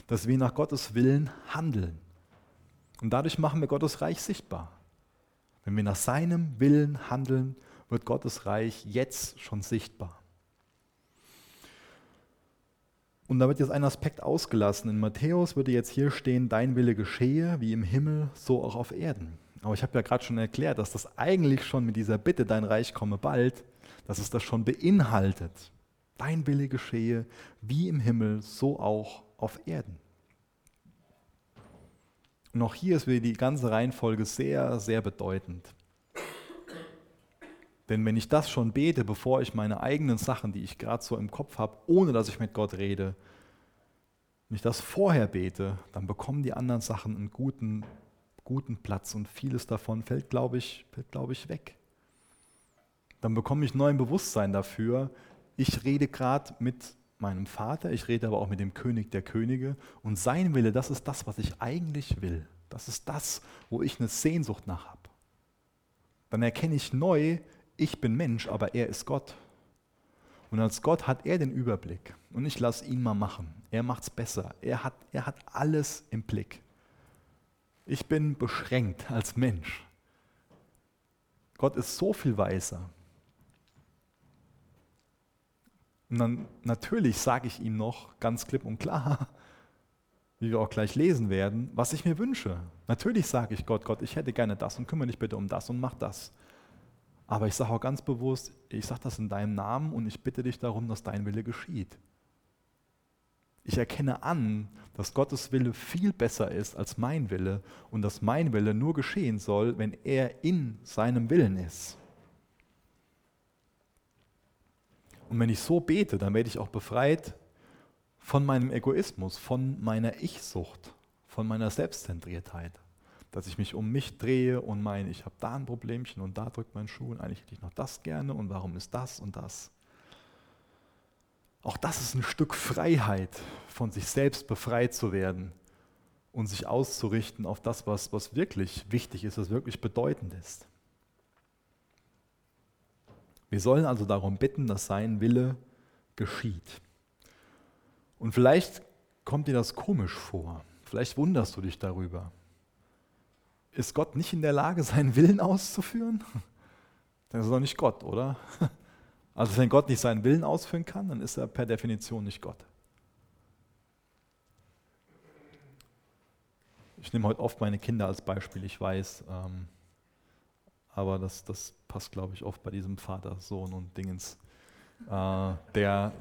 Dass wir nach Gottes Willen handeln. Und dadurch machen wir Gottes Reich sichtbar. Wenn wir nach seinem Willen handeln, wird Gottes Reich jetzt schon sichtbar. Und da wird jetzt ein Aspekt ausgelassen. In Matthäus würde jetzt hier stehen, dein Wille geschehe, wie im Himmel, so auch auf Erden. Aber ich habe ja gerade schon erklärt, dass das eigentlich schon mit dieser Bitte, dein Reich komme bald, dass es das schon beinhaltet. Dein Wille geschehe, wie im Himmel, so auch auf Erden. Und auch hier ist wieder die ganze Reihenfolge sehr, sehr bedeutend. Denn wenn ich das schon bete, bevor ich meine eigenen Sachen, die ich gerade so im Kopf habe, ohne dass ich mit Gott rede, wenn ich das vorher bete, dann bekommen die anderen Sachen einen guten, guten Platz und vieles davon fällt, glaube ich, fällt, glaube ich, weg. Dann bekomme ich neuen Bewusstsein dafür, ich rede gerade mit meinem Vater, ich rede aber auch mit dem König der Könige und sein Wille, das ist das, was ich eigentlich will. Das ist das, wo ich eine Sehnsucht nach habe. Dann erkenne ich neu, ich bin Mensch, aber er ist Gott. Und als Gott hat er den Überblick und ich lasse ihn mal machen. Er macht es besser. Er hat, er hat alles im Blick. Ich bin beschränkt als Mensch. Gott ist so viel weiser. Und dann natürlich sage ich ihm noch ganz klipp und klar, [LAUGHS] wie wir auch gleich lesen werden, was ich mir wünsche. Natürlich sage ich Gott, Gott, ich hätte gerne das und kümmere dich bitte um das und mach das. Aber ich sage auch ganz bewusst, ich sage das in deinem Namen und ich bitte dich darum, dass dein Wille geschieht. Ich erkenne an, dass Gottes Wille viel besser ist als mein Wille und dass mein Wille nur geschehen soll, wenn er in seinem Willen ist. Und wenn ich so bete, dann werde ich auch befreit von meinem Egoismus, von meiner Ich-Sucht, von meiner Selbstzentriertheit dass ich mich um mich drehe und meine, ich habe da ein Problemchen und da drückt mein Schuh und eigentlich hätte ich noch das gerne und warum ist das und das. Auch das ist ein Stück Freiheit, von sich selbst befreit zu werden und sich auszurichten auf das, was, was wirklich wichtig ist, was wirklich bedeutend ist. Wir sollen also darum bitten, dass sein Wille geschieht. Und vielleicht kommt dir das komisch vor, vielleicht wunderst du dich darüber ist Gott nicht in der Lage, seinen Willen auszuführen? Dann ist er doch nicht Gott, oder? Also wenn Gott nicht seinen Willen ausführen kann, dann ist er per Definition nicht Gott. Ich nehme heute oft meine Kinder als Beispiel, ich weiß, ähm, aber das, das passt, glaube ich, oft bei diesem Vater, Sohn und Dingens. Äh, der,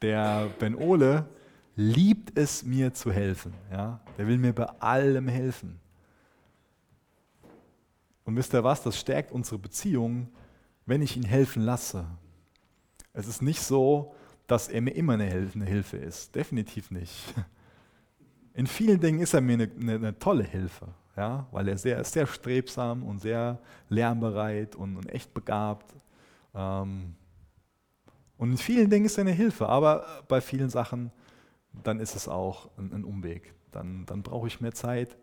der Ben Ole liebt es, mir zu helfen. Ja? Der will mir bei allem helfen. Und wisst ihr was, das stärkt unsere Beziehung, wenn ich ihn helfen lasse. Es ist nicht so, dass er mir immer eine Hilfe ist. Definitiv nicht. In vielen Dingen ist er mir eine, eine, eine tolle Hilfe, ja? weil er sehr, sehr strebsam und sehr lernbereit und, und echt begabt. Ähm, und in vielen Dingen ist er eine Hilfe, aber bei vielen Sachen, dann ist es auch ein, ein Umweg. Dann, dann brauche ich mehr Zeit,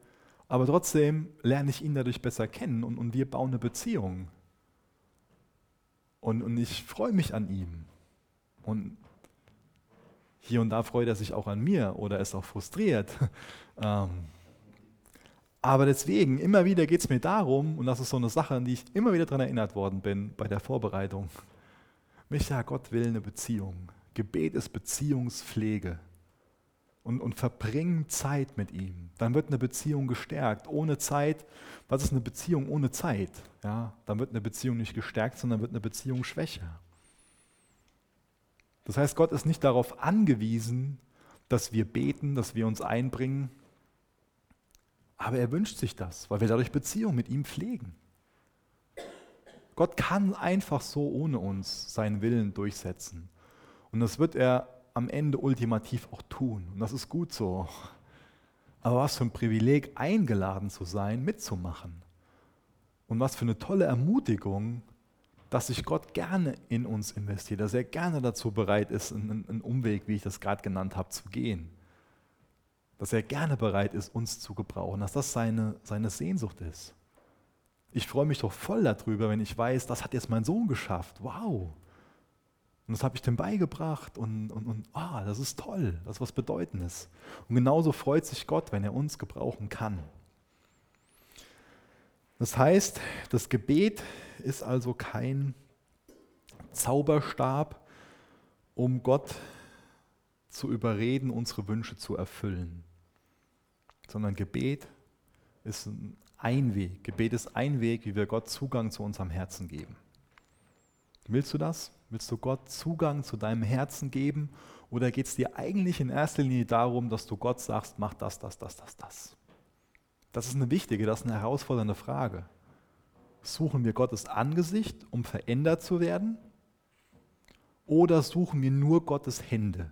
aber trotzdem lerne ich ihn dadurch besser kennen und, und wir bauen eine Beziehung. Und, und ich freue mich an ihm. Und hier und da freut er sich auch an mir oder ist auch frustriert. [LAUGHS] ähm, aber deswegen, immer wieder geht es mir darum, und das ist so eine Sache, an die ich immer wieder daran erinnert worden bin bei der Vorbereitung. Micha, Gott will eine Beziehung. Gebet ist Beziehungspflege und, und verbringen Zeit mit ihm. Dann wird eine Beziehung gestärkt. Ohne Zeit, was ist eine Beziehung ohne Zeit? Ja, dann wird eine Beziehung nicht gestärkt, sondern wird eine Beziehung schwächer. Das heißt, Gott ist nicht darauf angewiesen, dass wir beten, dass wir uns einbringen, aber er wünscht sich das, weil wir dadurch Beziehung mit ihm pflegen. Gott kann einfach so ohne uns seinen Willen durchsetzen. Und das wird er am Ende ultimativ auch tun. Und das ist gut so. Aber was für ein Privileg, eingeladen zu sein, mitzumachen. Und was für eine tolle Ermutigung, dass sich Gott gerne in uns investiert, dass er gerne dazu bereit ist, einen, Umweg, wie ich das gerade genannt habe, zu gehen. Dass er gerne bereit ist, uns zu gebrauchen, dass das seine, seine Sehnsucht ist. Ich freue mich doch voll darüber, wenn ich weiß, das hat jetzt mein Sohn geschafft. Wow. Und das habe ich dem beigebracht und, und, und ah, das ist toll, das ist was Bedeutendes. Und genauso freut sich Gott, wenn er uns gebrauchen kann. Das heißt, das Gebet ist also kein Zauberstab, um Gott zu überreden, unsere Wünsche zu erfüllen, sondern Gebet ist ein Weg. Gebet ist ein Weg, wie wir Gott Zugang zu unserem Herzen geben. Willst du das? Willst du Gott Zugang zu deinem Herzen geben? Oder geht es dir eigentlich in erster Linie darum, dass du Gott sagst, mach das, das, das, das, das? Das ist eine wichtige, das ist eine herausfordernde Frage. Suchen wir Gottes Angesicht, um verändert zu werden? Oder suchen wir nur Gottes Hände?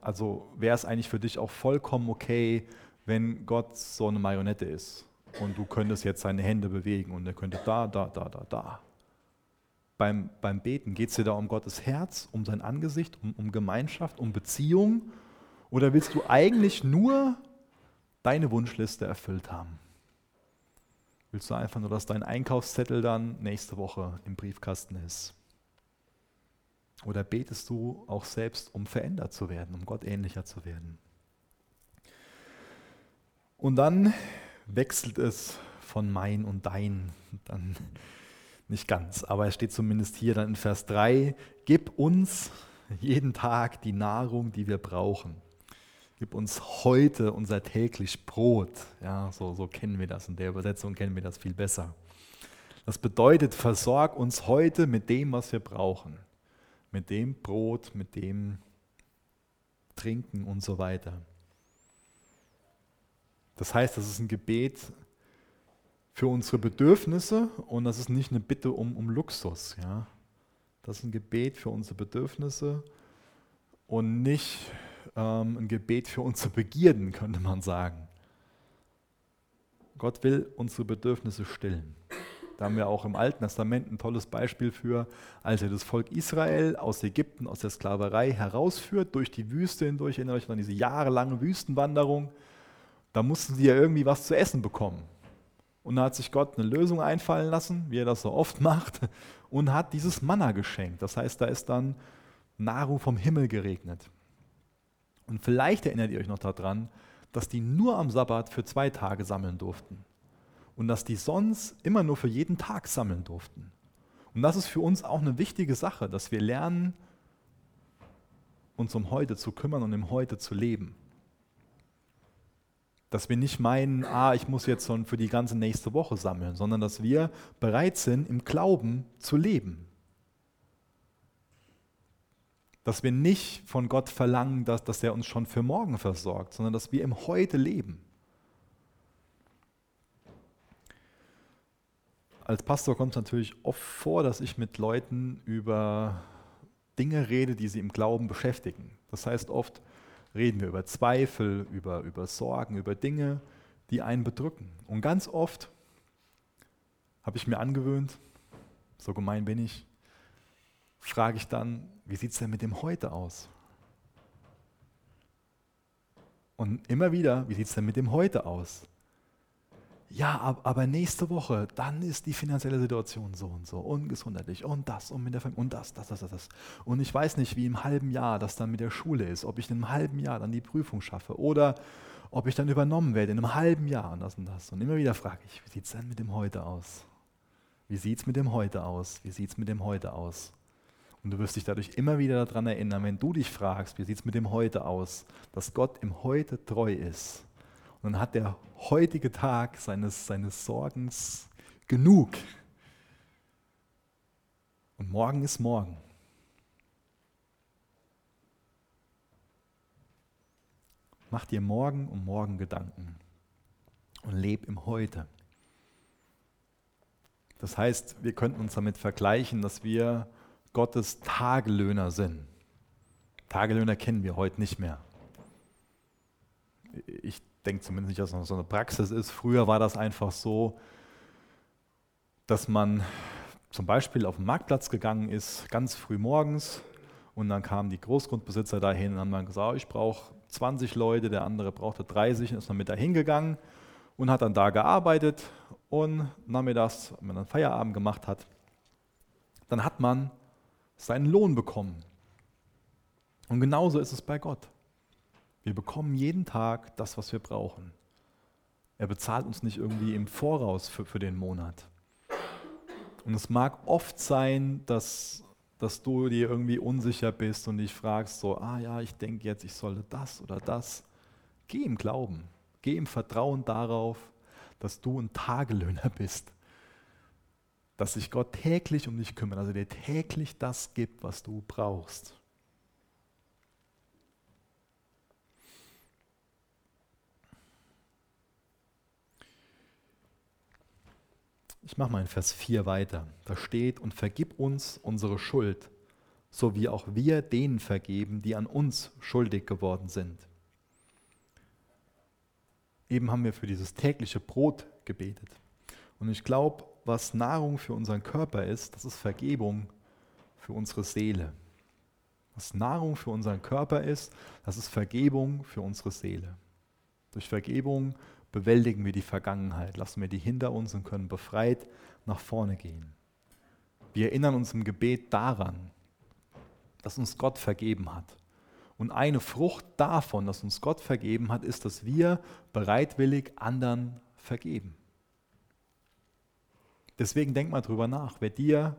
Also wäre es eigentlich für dich auch vollkommen okay, wenn Gott so eine Marionette ist und du könntest jetzt seine Hände bewegen und er könnte da, da, da, da, da. beim, beim Beten? Geht es dir da um Gottes Herz, um sein Angesicht, um, um Gemeinschaft, um Beziehung? Oder willst du eigentlich nur deine Wunschliste erfüllt haben? Willst du einfach nur, dass dein Einkaufszettel dann nächste Woche im Briefkasten ist? Oder betest du auch selbst, um verändert zu werden, um Gott ähnlicher zu werden? Und dann wechselt es von mein und dein, dann [LAUGHS] nicht ganz, aber es steht zumindest hier dann in Vers 3, gib uns jeden Tag die Nahrung, die wir brauchen. Gib uns heute unser täglich Brot. Ja, so, so kennen wir das. In der Übersetzung kennen wir das viel besser. Das bedeutet, versorg uns heute mit dem, was wir brauchen. Mit dem Brot, mit dem Trinken und so weiter. Das heißt, das ist ein Gebet für unsere Bedürfnisse und das ist nicht eine Bitte um, um Luxus. Ja? Das ist ein Gebet für unsere Bedürfnisse und nicht ähm, ein Gebet für unsere Begierden, könnte man sagen. Gott will unsere Bedürfnisse stillen. Da haben wir auch im Alten Testament ein tolles Beispiel für, als er das Volk Israel aus Ägypten, aus der Sklaverei herausführt, durch die Wüste hindurch, erinnert euch an diese jahrelange Wüstenwanderung. Da mussten sie ja irgendwie was zu essen bekommen. Und da hat sich Gott eine Lösung einfallen lassen, wie er das so oft [LAUGHS] macht, und hat dieses Manna geschenkt. Das heißt, da ist dann Nahrung vom Himmel geregnet. Und vielleicht erinnert ihr euch noch daran, dass die nur am Sabbat für zwei Tage sammeln durften. Und dass die sonst immer nur für jeden Tag sammeln durften. Und das ist für uns auch eine wichtige Sache, dass wir lernen, uns um heute zu kümmern und im Heute zu leben. Dass wir nicht meinen, ah, ich muss jetzt schon für die ganze nächste Woche sammeln, sondern dass wir bereit sind, im Glauben zu leben dass wir nicht von Gott verlangen, dass, dass er uns schon für morgen versorgt, sondern dass wir im Heute leben. Als Pastor kommt es natürlich oft vor, dass ich mit Leuten über Dinge rede, die sie im Glauben beschäftigen. Das heißt, oft reden wir über Zweifel, über, über Sorgen, über Dinge, die einen bedrücken. Und ganz oft habe ich mir angewöhnt, so gemein bin ich, frage ich dann, wie sieht es denn mit dem Heute aus? Und immer wieder, wie sieht es denn mit dem Heute aus? Ja, aber nächste Woche, dann ist die finanzielle Situation so und so und gesundheitlich und das und mit der Familie und das, das, das, das, das. Und ich weiß nicht, wie im halben Jahr das dann mit der Schule ist, ob ich in einem halben Jahr dann die Prüfung schaffe oder ob ich dann übernommen werde in einem halben Jahr und das und das. Und immer wieder frage ich, wie sieht es denn mit dem Heute aus? Wie sieht es mit dem Heute aus? Wie sieht es mit dem Heute aus? Und du wirst dich dadurch immer wieder daran erinnern, wenn du dich fragst, wie sieht es mit dem Heute aus, dass Gott im Heute treu ist. Und dann hat der heutige Tag seines, seines Sorgens genug. Und morgen ist morgen. Mach dir morgen um morgen Gedanken und leb im Heute. Das heißt, wir könnten uns damit vergleichen, dass wir Gottes Tagelöhner sind. Tagelöhner kennen wir heute nicht mehr. Ich denke zumindest nicht, dass das so eine Praxis ist. Früher war das einfach so, dass man zum Beispiel auf den Marktplatz gegangen ist, ganz früh morgens, und dann kamen die Großgrundbesitzer dahin und haben dann gesagt, ich brauche 20 Leute, der andere brauchte 30 und ist dann mit dahin gegangen und hat dann da gearbeitet und nachmittags, wenn man dann Feierabend gemacht hat, dann hat man seinen Lohn bekommen. Und genauso ist es bei Gott. Wir bekommen jeden Tag das, was wir brauchen. Er bezahlt uns nicht irgendwie im Voraus für, für den Monat. Und es mag oft sein, dass, dass du dir irgendwie unsicher bist und dich fragst, so, ah ja, ich denke jetzt, ich sollte das oder das. Geh im Glauben, geh im Vertrauen darauf, dass du ein Tagelöhner [LAUGHS] bist dass sich Gott täglich um dich kümmert, also dir täglich das gibt, was du brauchst. Ich mache mal in Vers 4 weiter. Da steht, und vergib uns unsere Schuld, so wie auch wir denen vergeben, die an uns schuldig geworden sind. Eben haben wir für dieses tägliche Brot gebetet. Und ich glaube, was Nahrung für unseren Körper ist, das ist Vergebung für unsere Seele. Was Nahrung für unseren Körper ist, das ist Vergebung für unsere Seele. Durch Vergebung bewältigen wir die Vergangenheit, lassen wir die hinter uns und können befreit nach vorne gehen. Wir erinnern uns im Gebet daran, dass uns Gott vergeben hat. Und eine Frucht davon, dass uns Gott vergeben hat, ist, dass wir bereitwillig anderen vergeben. Deswegen denk mal drüber nach, wer dir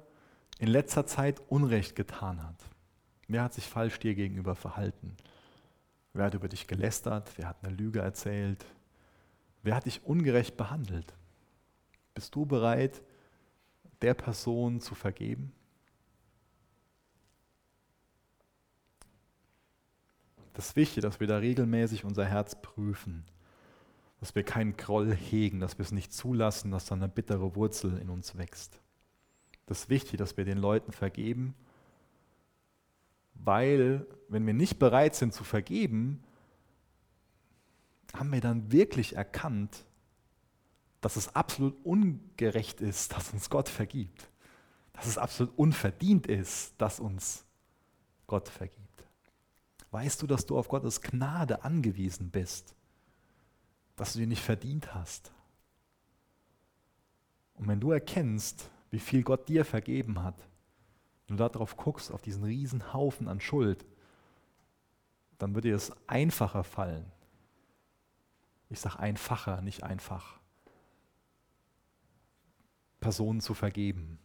in letzter Zeit Unrecht getan hat. Wer hat sich falsch dir gegenüber verhalten? Wer hat über dich gelästert? Wer hat eine Lüge erzählt? Wer hat dich ungerecht behandelt? Bist du bereit, der Person zu vergeben? Das ist wichtig, dass wir da regelmäßig unser Herz prüfen, dass wir keinen Groll hegen, dass wir es nicht zulassen, dass da eine bittere Wurzel in uns wächst. Das ist wichtig, dass wir den Leuten vergeben, weil wenn wir nicht bereit sind zu vergeben, haben wir dann wirklich erkannt, dass es absolut ungerecht ist, dass uns Gott vergibt. Dass es absolut unverdient ist, dass uns Gott vergibt. Weißt du, dass du auf Gottes Gnade angewiesen bist? Dass du die nicht verdient hast? Und wenn du erkennst, wie viel Gott dir vergeben hat, und du darauf guckst, auf diesen riesen Haufen an Schuld, dann wird dir es einfacher fallen, ich sage einfacher, nicht einfach, Personen zu vergeben.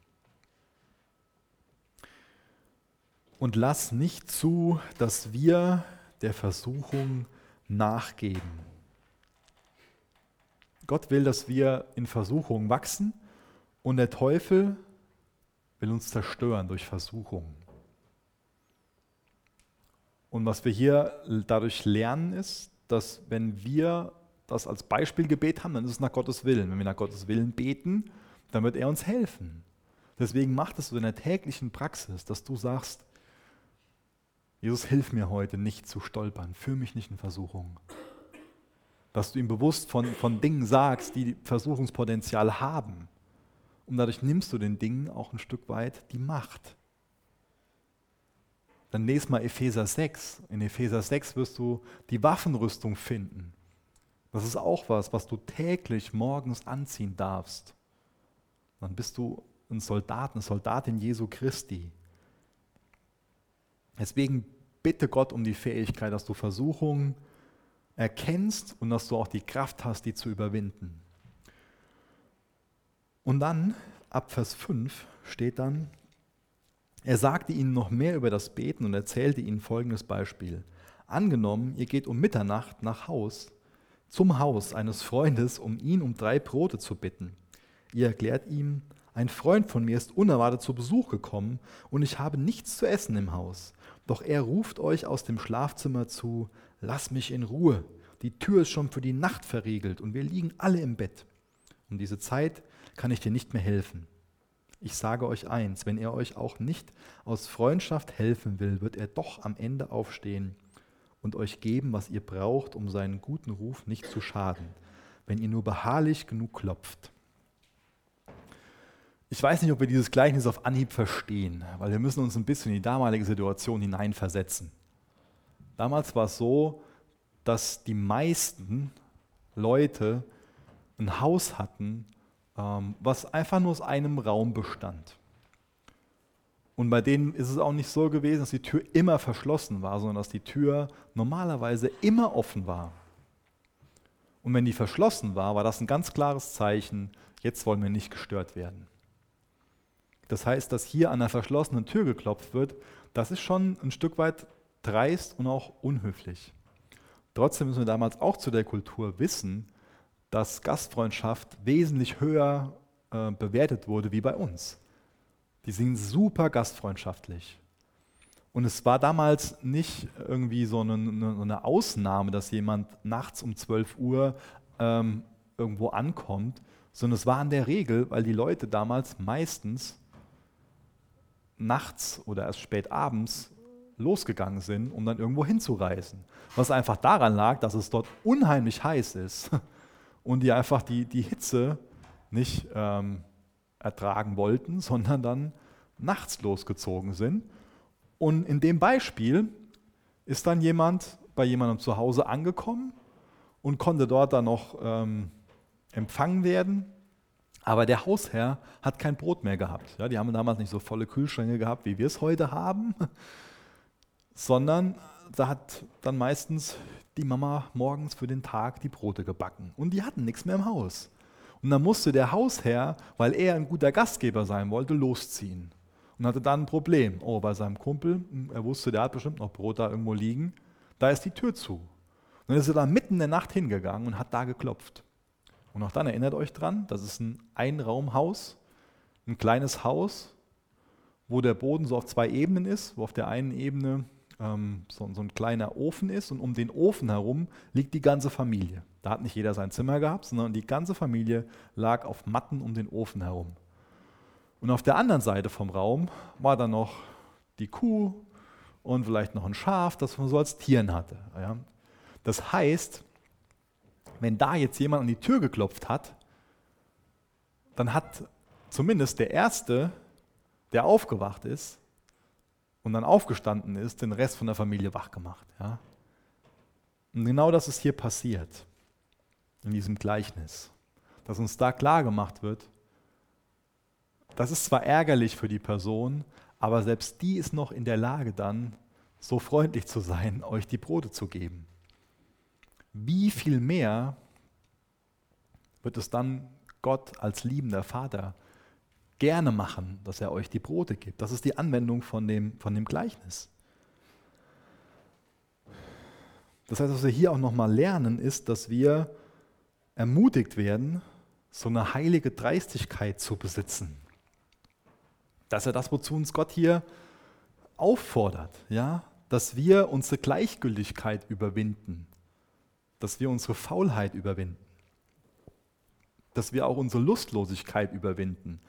Und lass nicht zu, dass wir der Versuchung nachgeben. Gott will, dass wir in Versuchung wachsen und der Teufel will uns zerstören durch Versuchung. Und was wir hier dadurch lernen ist, dass wenn wir das als Beispielgebet haben, dann ist es nach Gottes Willen. Wenn wir nach Gottes Willen beten, dann wird er uns helfen. Deswegen macht es so in der täglichen Praxis, dass du sagst, Jesus, hilf mir heute nicht zu stolpern, führe mich nicht in Versuchung. Dass du ihm bewusst von, von Dingen sagst, die Versuchungspotenzial haben. Und dadurch nimmst du den Dingen auch ein Stück weit die Macht. Dann lese mal Epheser 6. In Epheser 6 wirst du die Waffenrüstung finden. Das ist auch was, was du täglich morgens anziehen darfst. Dann bist du ein Soldat, eine Soldatin Jesu Christi. Deswegen bitte Gott um die Fähigkeit, dass du Versuchungen erkennst und dass du auch die Kraft hast, die zu überwinden. Und dann, ab Vers 5, steht dann, er sagte ihnen noch mehr über das Beten und erzählte ihnen folgendes Beispiel. Angenommen, ihr geht um Mitternacht nach Haus zum Haus eines Freundes, um ihn um drei Brote zu bitten. Ihr erklärt ihm, ein Freund von mir ist unerwartet zu Besuch gekommen und ich habe nichts zu essen im Haus. Doch er ruft euch aus dem Schlafzimmer zu, lass mich in Ruhe, die Tür ist schon für die Nacht verriegelt und wir liegen alle im Bett. Um diese Zeit kann ich dir nicht mehr helfen. Ich sage euch eins, wenn er euch auch nicht aus Freundschaft helfen will, wird er doch am Ende aufstehen und euch geben, was ihr braucht, um seinen guten Ruf nicht zu schaden, wenn ihr nur beharrlich genug klopft. Ich weiß nicht, ob wir dieses Gleichnis auf Anhieb verstehen, weil wir müssen uns ein bisschen in die damalige Situation hineinversetzen. Damals war es so, dass die meisten Leute ein Haus hatten, ähm, was einfach nur aus einem Raum bestand. Und bei denen ist es auch nicht so gewesen, dass die Tür immer verschlossen war, sondern dass die Tür normalerweise immer offen war. Und wenn die verschlossen war, war das ein ganz klares Zeichen, jetzt wollen wir nicht gestört werden. Das heißt, dass hier an der verschlossenen Tür geklopft wird, das ist schon ein Stück weit dreist und auch unhöflich. Trotzdem müssen wir damals auch zu der Kultur wissen, dass Gastfreundschaft wesentlich höher äh, bewertet wurde wie bei uns. Die sind super gastfreundschaftlich. Und es war damals nicht irgendwie so eine, eine Ausnahme, dass jemand nachts um 12 Uhr ähm, irgendwo ankommt, sondern es war in der Regel, weil die Leute damals meistens nachts oder erst spät abends losgegangen sind, um dann irgendwo hinzureisen. Was einfach daran lag, dass es dort unheimlich heiß ist [LAUGHS] und die einfach die, die Hitze nicht ähm, ertragen wollten, [LAUGHS] sondern dann nachts losgezogen sind. Und in dem Beispiel ist dann jemand bei jemandem zu Hause angekommen und konnte dort dann noch ähm, empfangen werden. Aber der Hausherr hat kein Brot mehr gehabt. Ja, die haben damals nicht so volle Kühlschränke gehabt, wie wir es heute haben, [LAUGHS] sondern da hat dann meistens die Mama morgens für den Tag die Brote gebacken. Und die hatten nichts mehr im Haus. Und dann musste der Hausherr, weil er ein guter Gastgeber sein wollte, losziehen. Und hatte dann ein Problem. Oh, bei seinem Kumpel, er wusste, der hat bestimmt noch Brot da irgendwo liegen, da ist die Tür zu. Und dann ist er da mitten in der Nacht hingegangen und hat da geklopft. Und auch dann erinnert euch dran, das ist ein Einraumhaus, ein kleines Haus, wo der Boden so auf zwei Ebenen ist, wo auf der einen Ebene ähm, so, so, ein kleiner Ofen ist und um den Ofen herum liegt die ganze Familie. Da hat nicht jeder sein Zimmer gehabt, sondern die ganze Familie lag auf Matten um den Ofen herum. Und auf der anderen Seite vom Raum war dann noch die Kuh und vielleicht noch ein Schaf, das man so als Tieren hatte. Ja. Das heißt, wenn da jetzt jemand an die Tür geklopft hat, dann hat zumindest der Erste, der aufgewacht ist und dann aufgestanden ist, den Rest von der Familie wach gemacht. Ja. Und genau das ist hier passiert, in diesem Gleichnis, dass uns da klar gemacht wird, das ist zwar ärgerlich für die Person, aber selbst die ist noch in der Lage dann, so freundlich zu sein, [LAUGHS] euch die Brote zu geben. Wie viel mehr wird es dann Gott als liebender Vater gerne machen, dass er euch die Brote gibt. Das ist die Anwendung von dem, von dem Gleichnis. Das heißt, was wir hier auch nochmal lernen, ist, dass wir ermutigt werden, so eine heilige Dreistigkeit zu besitzen. Das ist ja das, wozu uns Gott hier auffordert, ja? dass wir unsere Gleichgültigkeit überwinden, dass wir unsere Faulheit überwinden, dass wir auch unsere Lustlosigkeit überwinden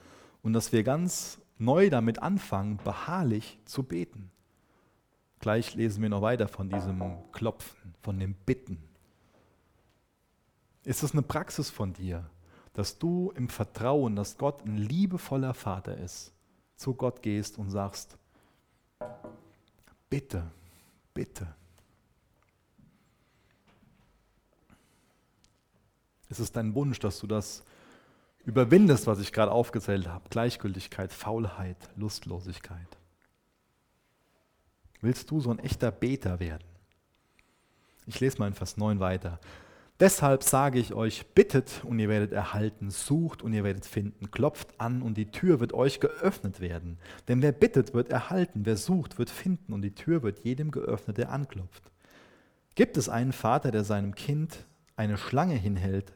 und dass wir ganz neu damit anfangen, beharrlich zu beten. Gleich lesen wir noch weiter von diesem Klopfen, von dem Bitten. Ist es eine Praxis von dir, dass du im Vertrauen, dass Gott ein liebevoller Vater ist, zu Gott gehst und sagst, bitte, bitte. Es ist dein Wunsch, dass du das überwindest, was ich gerade aufgezählt habe. Gleichgültigkeit, Faulheit, Lustlosigkeit. Willst du so ein echter Beter werden? Ich lese mal in Vers 9 weiter. Deshalb sage ich euch, bittet und ihr werdet erhalten, sucht und ihr werdet finden, klopft an und die Tür wird euch geöffnet werden. Denn wer bittet, wird erhalten, wer sucht, wird finden und die Tür wird jedem geöffnet, der anklopft. Gibt es einen Vater, der seinem Kind eine Schlange hinhält,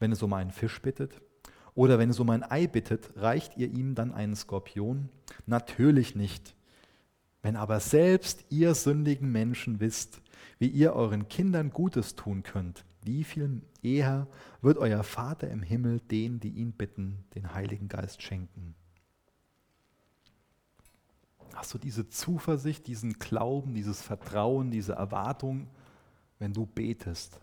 wenn es um einen Fisch bittet? Oder wenn es um ein Ei bittet, reicht ihr ihm dann einen Skorpion? Natürlich nicht. Wenn aber selbst ihr sündigen Menschen wisst, wie ihr euren Kindern Gutes tun könnt, wie viel eher wird euer Vater im Himmel denen, die ihn bitten, den Heiligen Geist schenken? Hast du diese Zuversicht, diesen Glauben, dieses Vertrauen, diese Erwartung, wenn du betest?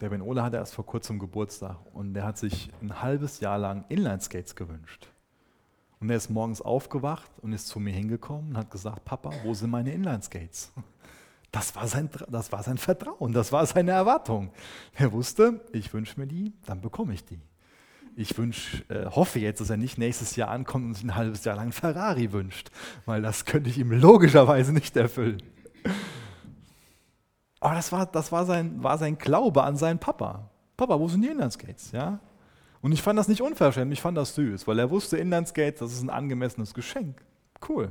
Der Ben Ola hatte erst vor kurzem Geburtstag und der hat sich ein halbes Jahr lang Inline-Skates gewünscht. Und er ist morgens aufgewacht und ist zu mir hingekommen und hat gesagt, Papa, wo sind meine Inline-Skates? [LAUGHS] Das war, sein, das war sein Vertrauen, das war seine Erwartung. Er wusste, ich wünsche mir die, dann bekomme ich die. Ich wünsch, äh, hoffe jetzt, dass er nicht nächstes Jahr ankommt und sich ein halbes Jahr lang Ferrari wünscht, weil das könnte ich ihm logischerweise nicht erfüllen. Aber das war, das war, sein, war sein Glaube an seinen Papa. Papa, wo sind die Inlineskates? Ja? Und ich fand das nicht unverschämt, ich fand das süß, weil er wusste, Inlineskates, das ist ein angemessenes Geschenk. Cool.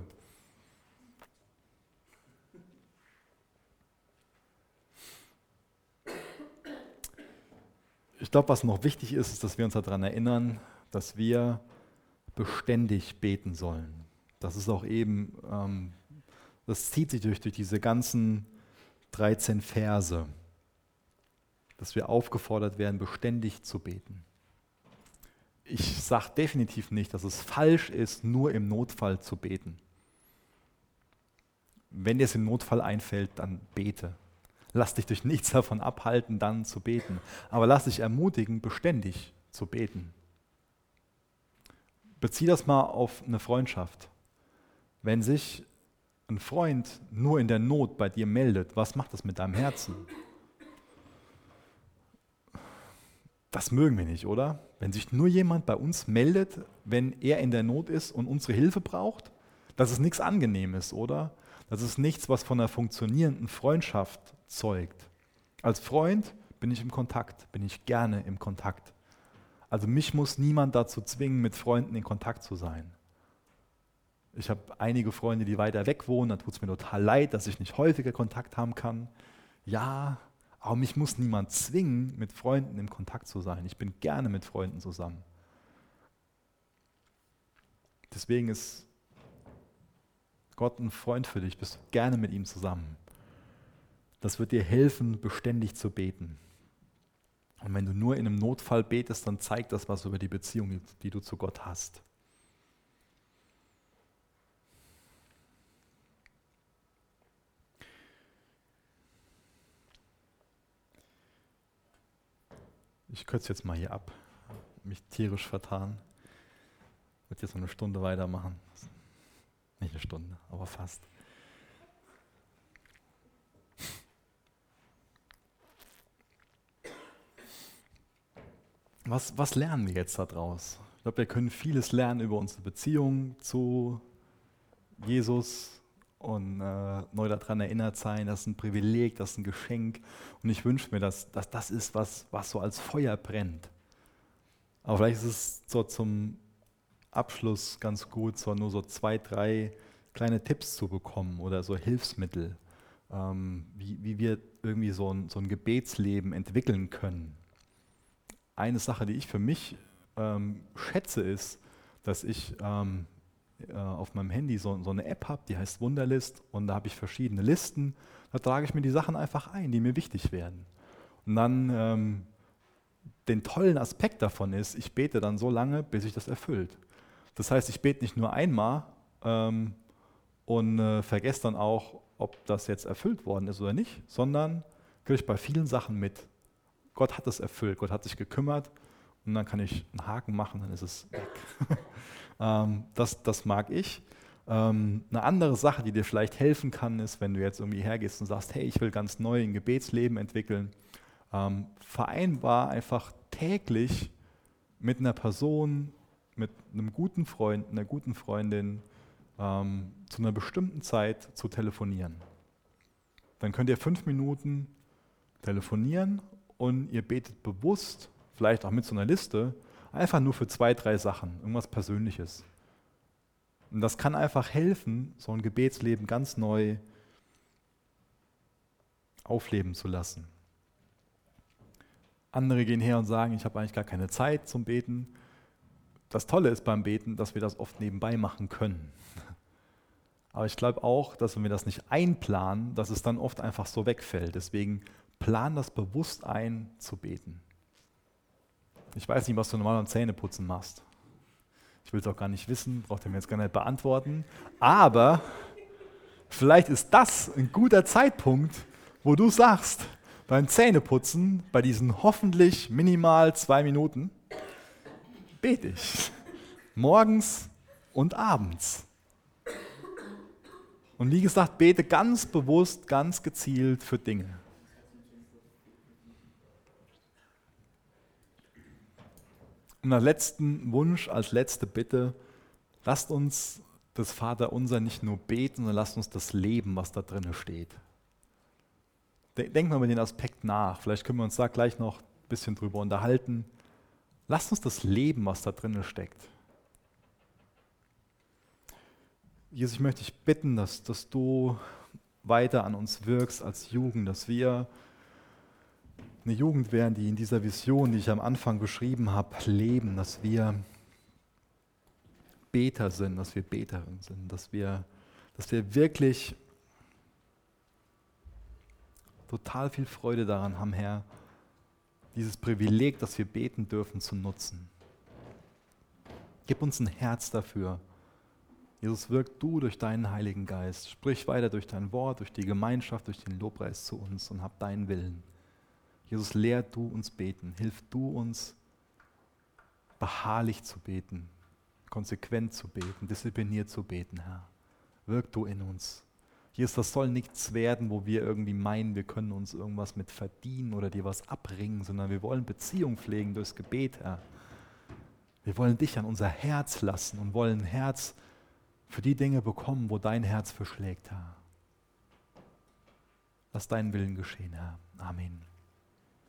Ich glaube, was noch wichtig ist, ist, dass wir uns daran erinnern, dass wir beständig beten sollen. Das ist auch eben, ähm, das zieht sich durch, durch diese ganzen 13 Verse, dass wir aufgefordert werden, beständig zu beten. Ich sage definitiv nicht, dass es falsch ist, nur im Notfall zu beten. Wenn dir es im Notfall einfällt, dann bete. Lass dich durch nichts davon abhalten, dann zu beten. Aber lass dich ermutigen, beständig zu beten. Bezieh das mal auf eine Freundschaft. Wenn sich ein Freund nur in der Not bei dir meldet, was macht das mit deinem Herzen? Das mögen wir nicht, oder? Wenn sich nur jemand bei uns meldet, wenn er in der Not ist und unsere Hilfe braucht, das ist nichts Angenehmes, oder? Das ist nichts, was von einer funktionierenden Freundschaft zeugt. Als Freund bin ich im Kontakt, bin ich gerne im Kontakt. Also mich muss niemand dazu zwingen, mit Freunden in Kontakt zu sein. Ich habe einige Freunde, die weiter weg wohnen, da tut es mir total leid, dass ich nicht häufiger Kontakt haben kann. Ja, aber mich muss niemand zwingen, mit Freunden im Kontakt zu sein. Ich bin gerne mit Freunden zusammen. Deswegen ist Gott ein Freund für dich, bist du gerne mit ihm zusammen. Das wird dir helfen, beständig zu beten. Und wenn du nur in einem Notfall betest, dann zeigt das was über die Beziehung, die du zu Gott hast. Ich kürze jetzt mal hier ab. Mich tierisch vertan. Ich werde jetzt noch eine Stunde weitermachen. Nicht eine Stunde, aber fast. Was, was lernen wir jetzt daraus? Ich glaube, wir können vieles lernen über unsere Beziehung zu Jesus, und äh, neu daran erinnert sein, das ist ein Privileg, das ist ein Geschenk. Und ich wünsche mir, dass, dass das ist, was, was so als Feuer brennt. Aber vielleicht ist es so zum Abschluss ganz gut, so nur so zwei, drei kleine Tipps zu bekommen oder so Hilfsmittel, ähm, wie, wie wir irgendwie so ein, so ein Gebetsleben entwickeln können. Eine Sache, die ich für mich ähm, schätze, ist, dass ich ähm, äh, auf meinem Handy so, so eine App habe, die heißt Wunderlist und da habe ich verschiedene Listen. Da trage ich mir die Sachen einfach ein, die mir wichtig werden. Und dann ähm, den tollen Aspekt davon ist, ich bete dann so lange, bis sich das erfüllt. Das heißt, ich bete nicht nur einmal ähm, und äh, vergesse dann auch, ob das jetzt erfüllt worden ist oder nicht, sondern kriege bei vielen Sachen mit. Gott hat es erfüllt, Gott hat sich gekümmert und dann kann ich einen Haken machen, dann ist es weg. [LAUGHS] Ähm, das, das mag ich. Ähm, eine andere Sache, die dir vielleicht helfen kann, ist, wenn du jetzt irgendwie hergehst und sagst, hey, ich will ganz neu ein Gebetsleben entwickeln, ähm, vereinbar einfach täglich mit einer Person, mit einem guten Freund, einer guten Freundin ähm, zu einer bestimmten Zeit zu telefonieren. Dann könnt ihr fünf Minuten telefonieren und ihr betet bewusst, vielleicht auch mit so einer Liste, Einfach nur für zwei, drei Sachen, irgendwas Persönliches. Und das kann einfach helfen, so ein Gebetsleben ganz neu aufleben zu lassen. Andere gehen her und sagen, ich habe eigentlich gar keine Zeit zum Beten. Das Tolle ist beim Beten, dass wir das oft nebenbei machen können. [LAUGHS] Aber ich glaube auch, dass wenn wir das nicht einplanen, dass es dann oft einfach so wegfällt. Deswegen plan das bewusst ein zu beten. Ich weiß nicht, was du normal am Zähneputzen machst. Ich will es auch gar nicht wissen, braucht ihr mir jetzt gar nicht beantworten. Aber vielleicht ist das ein guter Zeitpunkt, wo du sagst, beim Zähneputzen, bei diesen hoffentlich minimal zwei Minuten, bete ich. Morgens und abends. Und wie gesagt, bete ganz bewusst, ganz gezielt für Dinge. Und als letzten Wunsch, als letzte Bitte, lasst uns das Vaterunser nicht nur beten, sondern lasst uns das leben, was da drin steht. Denkt mal über den Aspekt nach. Vielleicht können wir uns da gleich noch ein bisschen drüber unterhalten. Lasst uns das leben, was da drin steckt. Jesus, ich möchte dich bitten, dass, dass du weiter an uns wirkst als Jugend, dass wir eine Jugend werden, die in dieser Vision, die ich am Anfang beschrieben habe, leben, dass wir Beter sind, dass wir Beterinnen sind, dass wir, dass wir wirklich total viel Freude daran haben, Herr, dieses Privileg, dass wir beten dürfen, zu nutzen. Gib uns ein Herz dafür. Jesus, wirk du durch deinen Heiligen Geist. Sprich weiter durch dein Wort, durch die Gemeinschaft, durch den Lobpreis zu uns und hab deinen Willen. Jesus, lehr du uns beten. Hilf du uns, beharrlich zu beten. konsequent zu beten, diszipliniert zu beten, Herr. Wirk du in uns. Jesus, das soll nichts werden, wo wir irgendwie meinen, wir können uns irgendwas mit verdienen oder dir was abbringen, sondern wir wollen Beziehung pflegen durchs Gebet, Herr. Wir wollen dich an unser Herz lassen und wollen ein Herz für die Dinge bekommen, wo dein Herz verschlägt, Herr. Lass deinen Willen geschehen, Herr. Amen.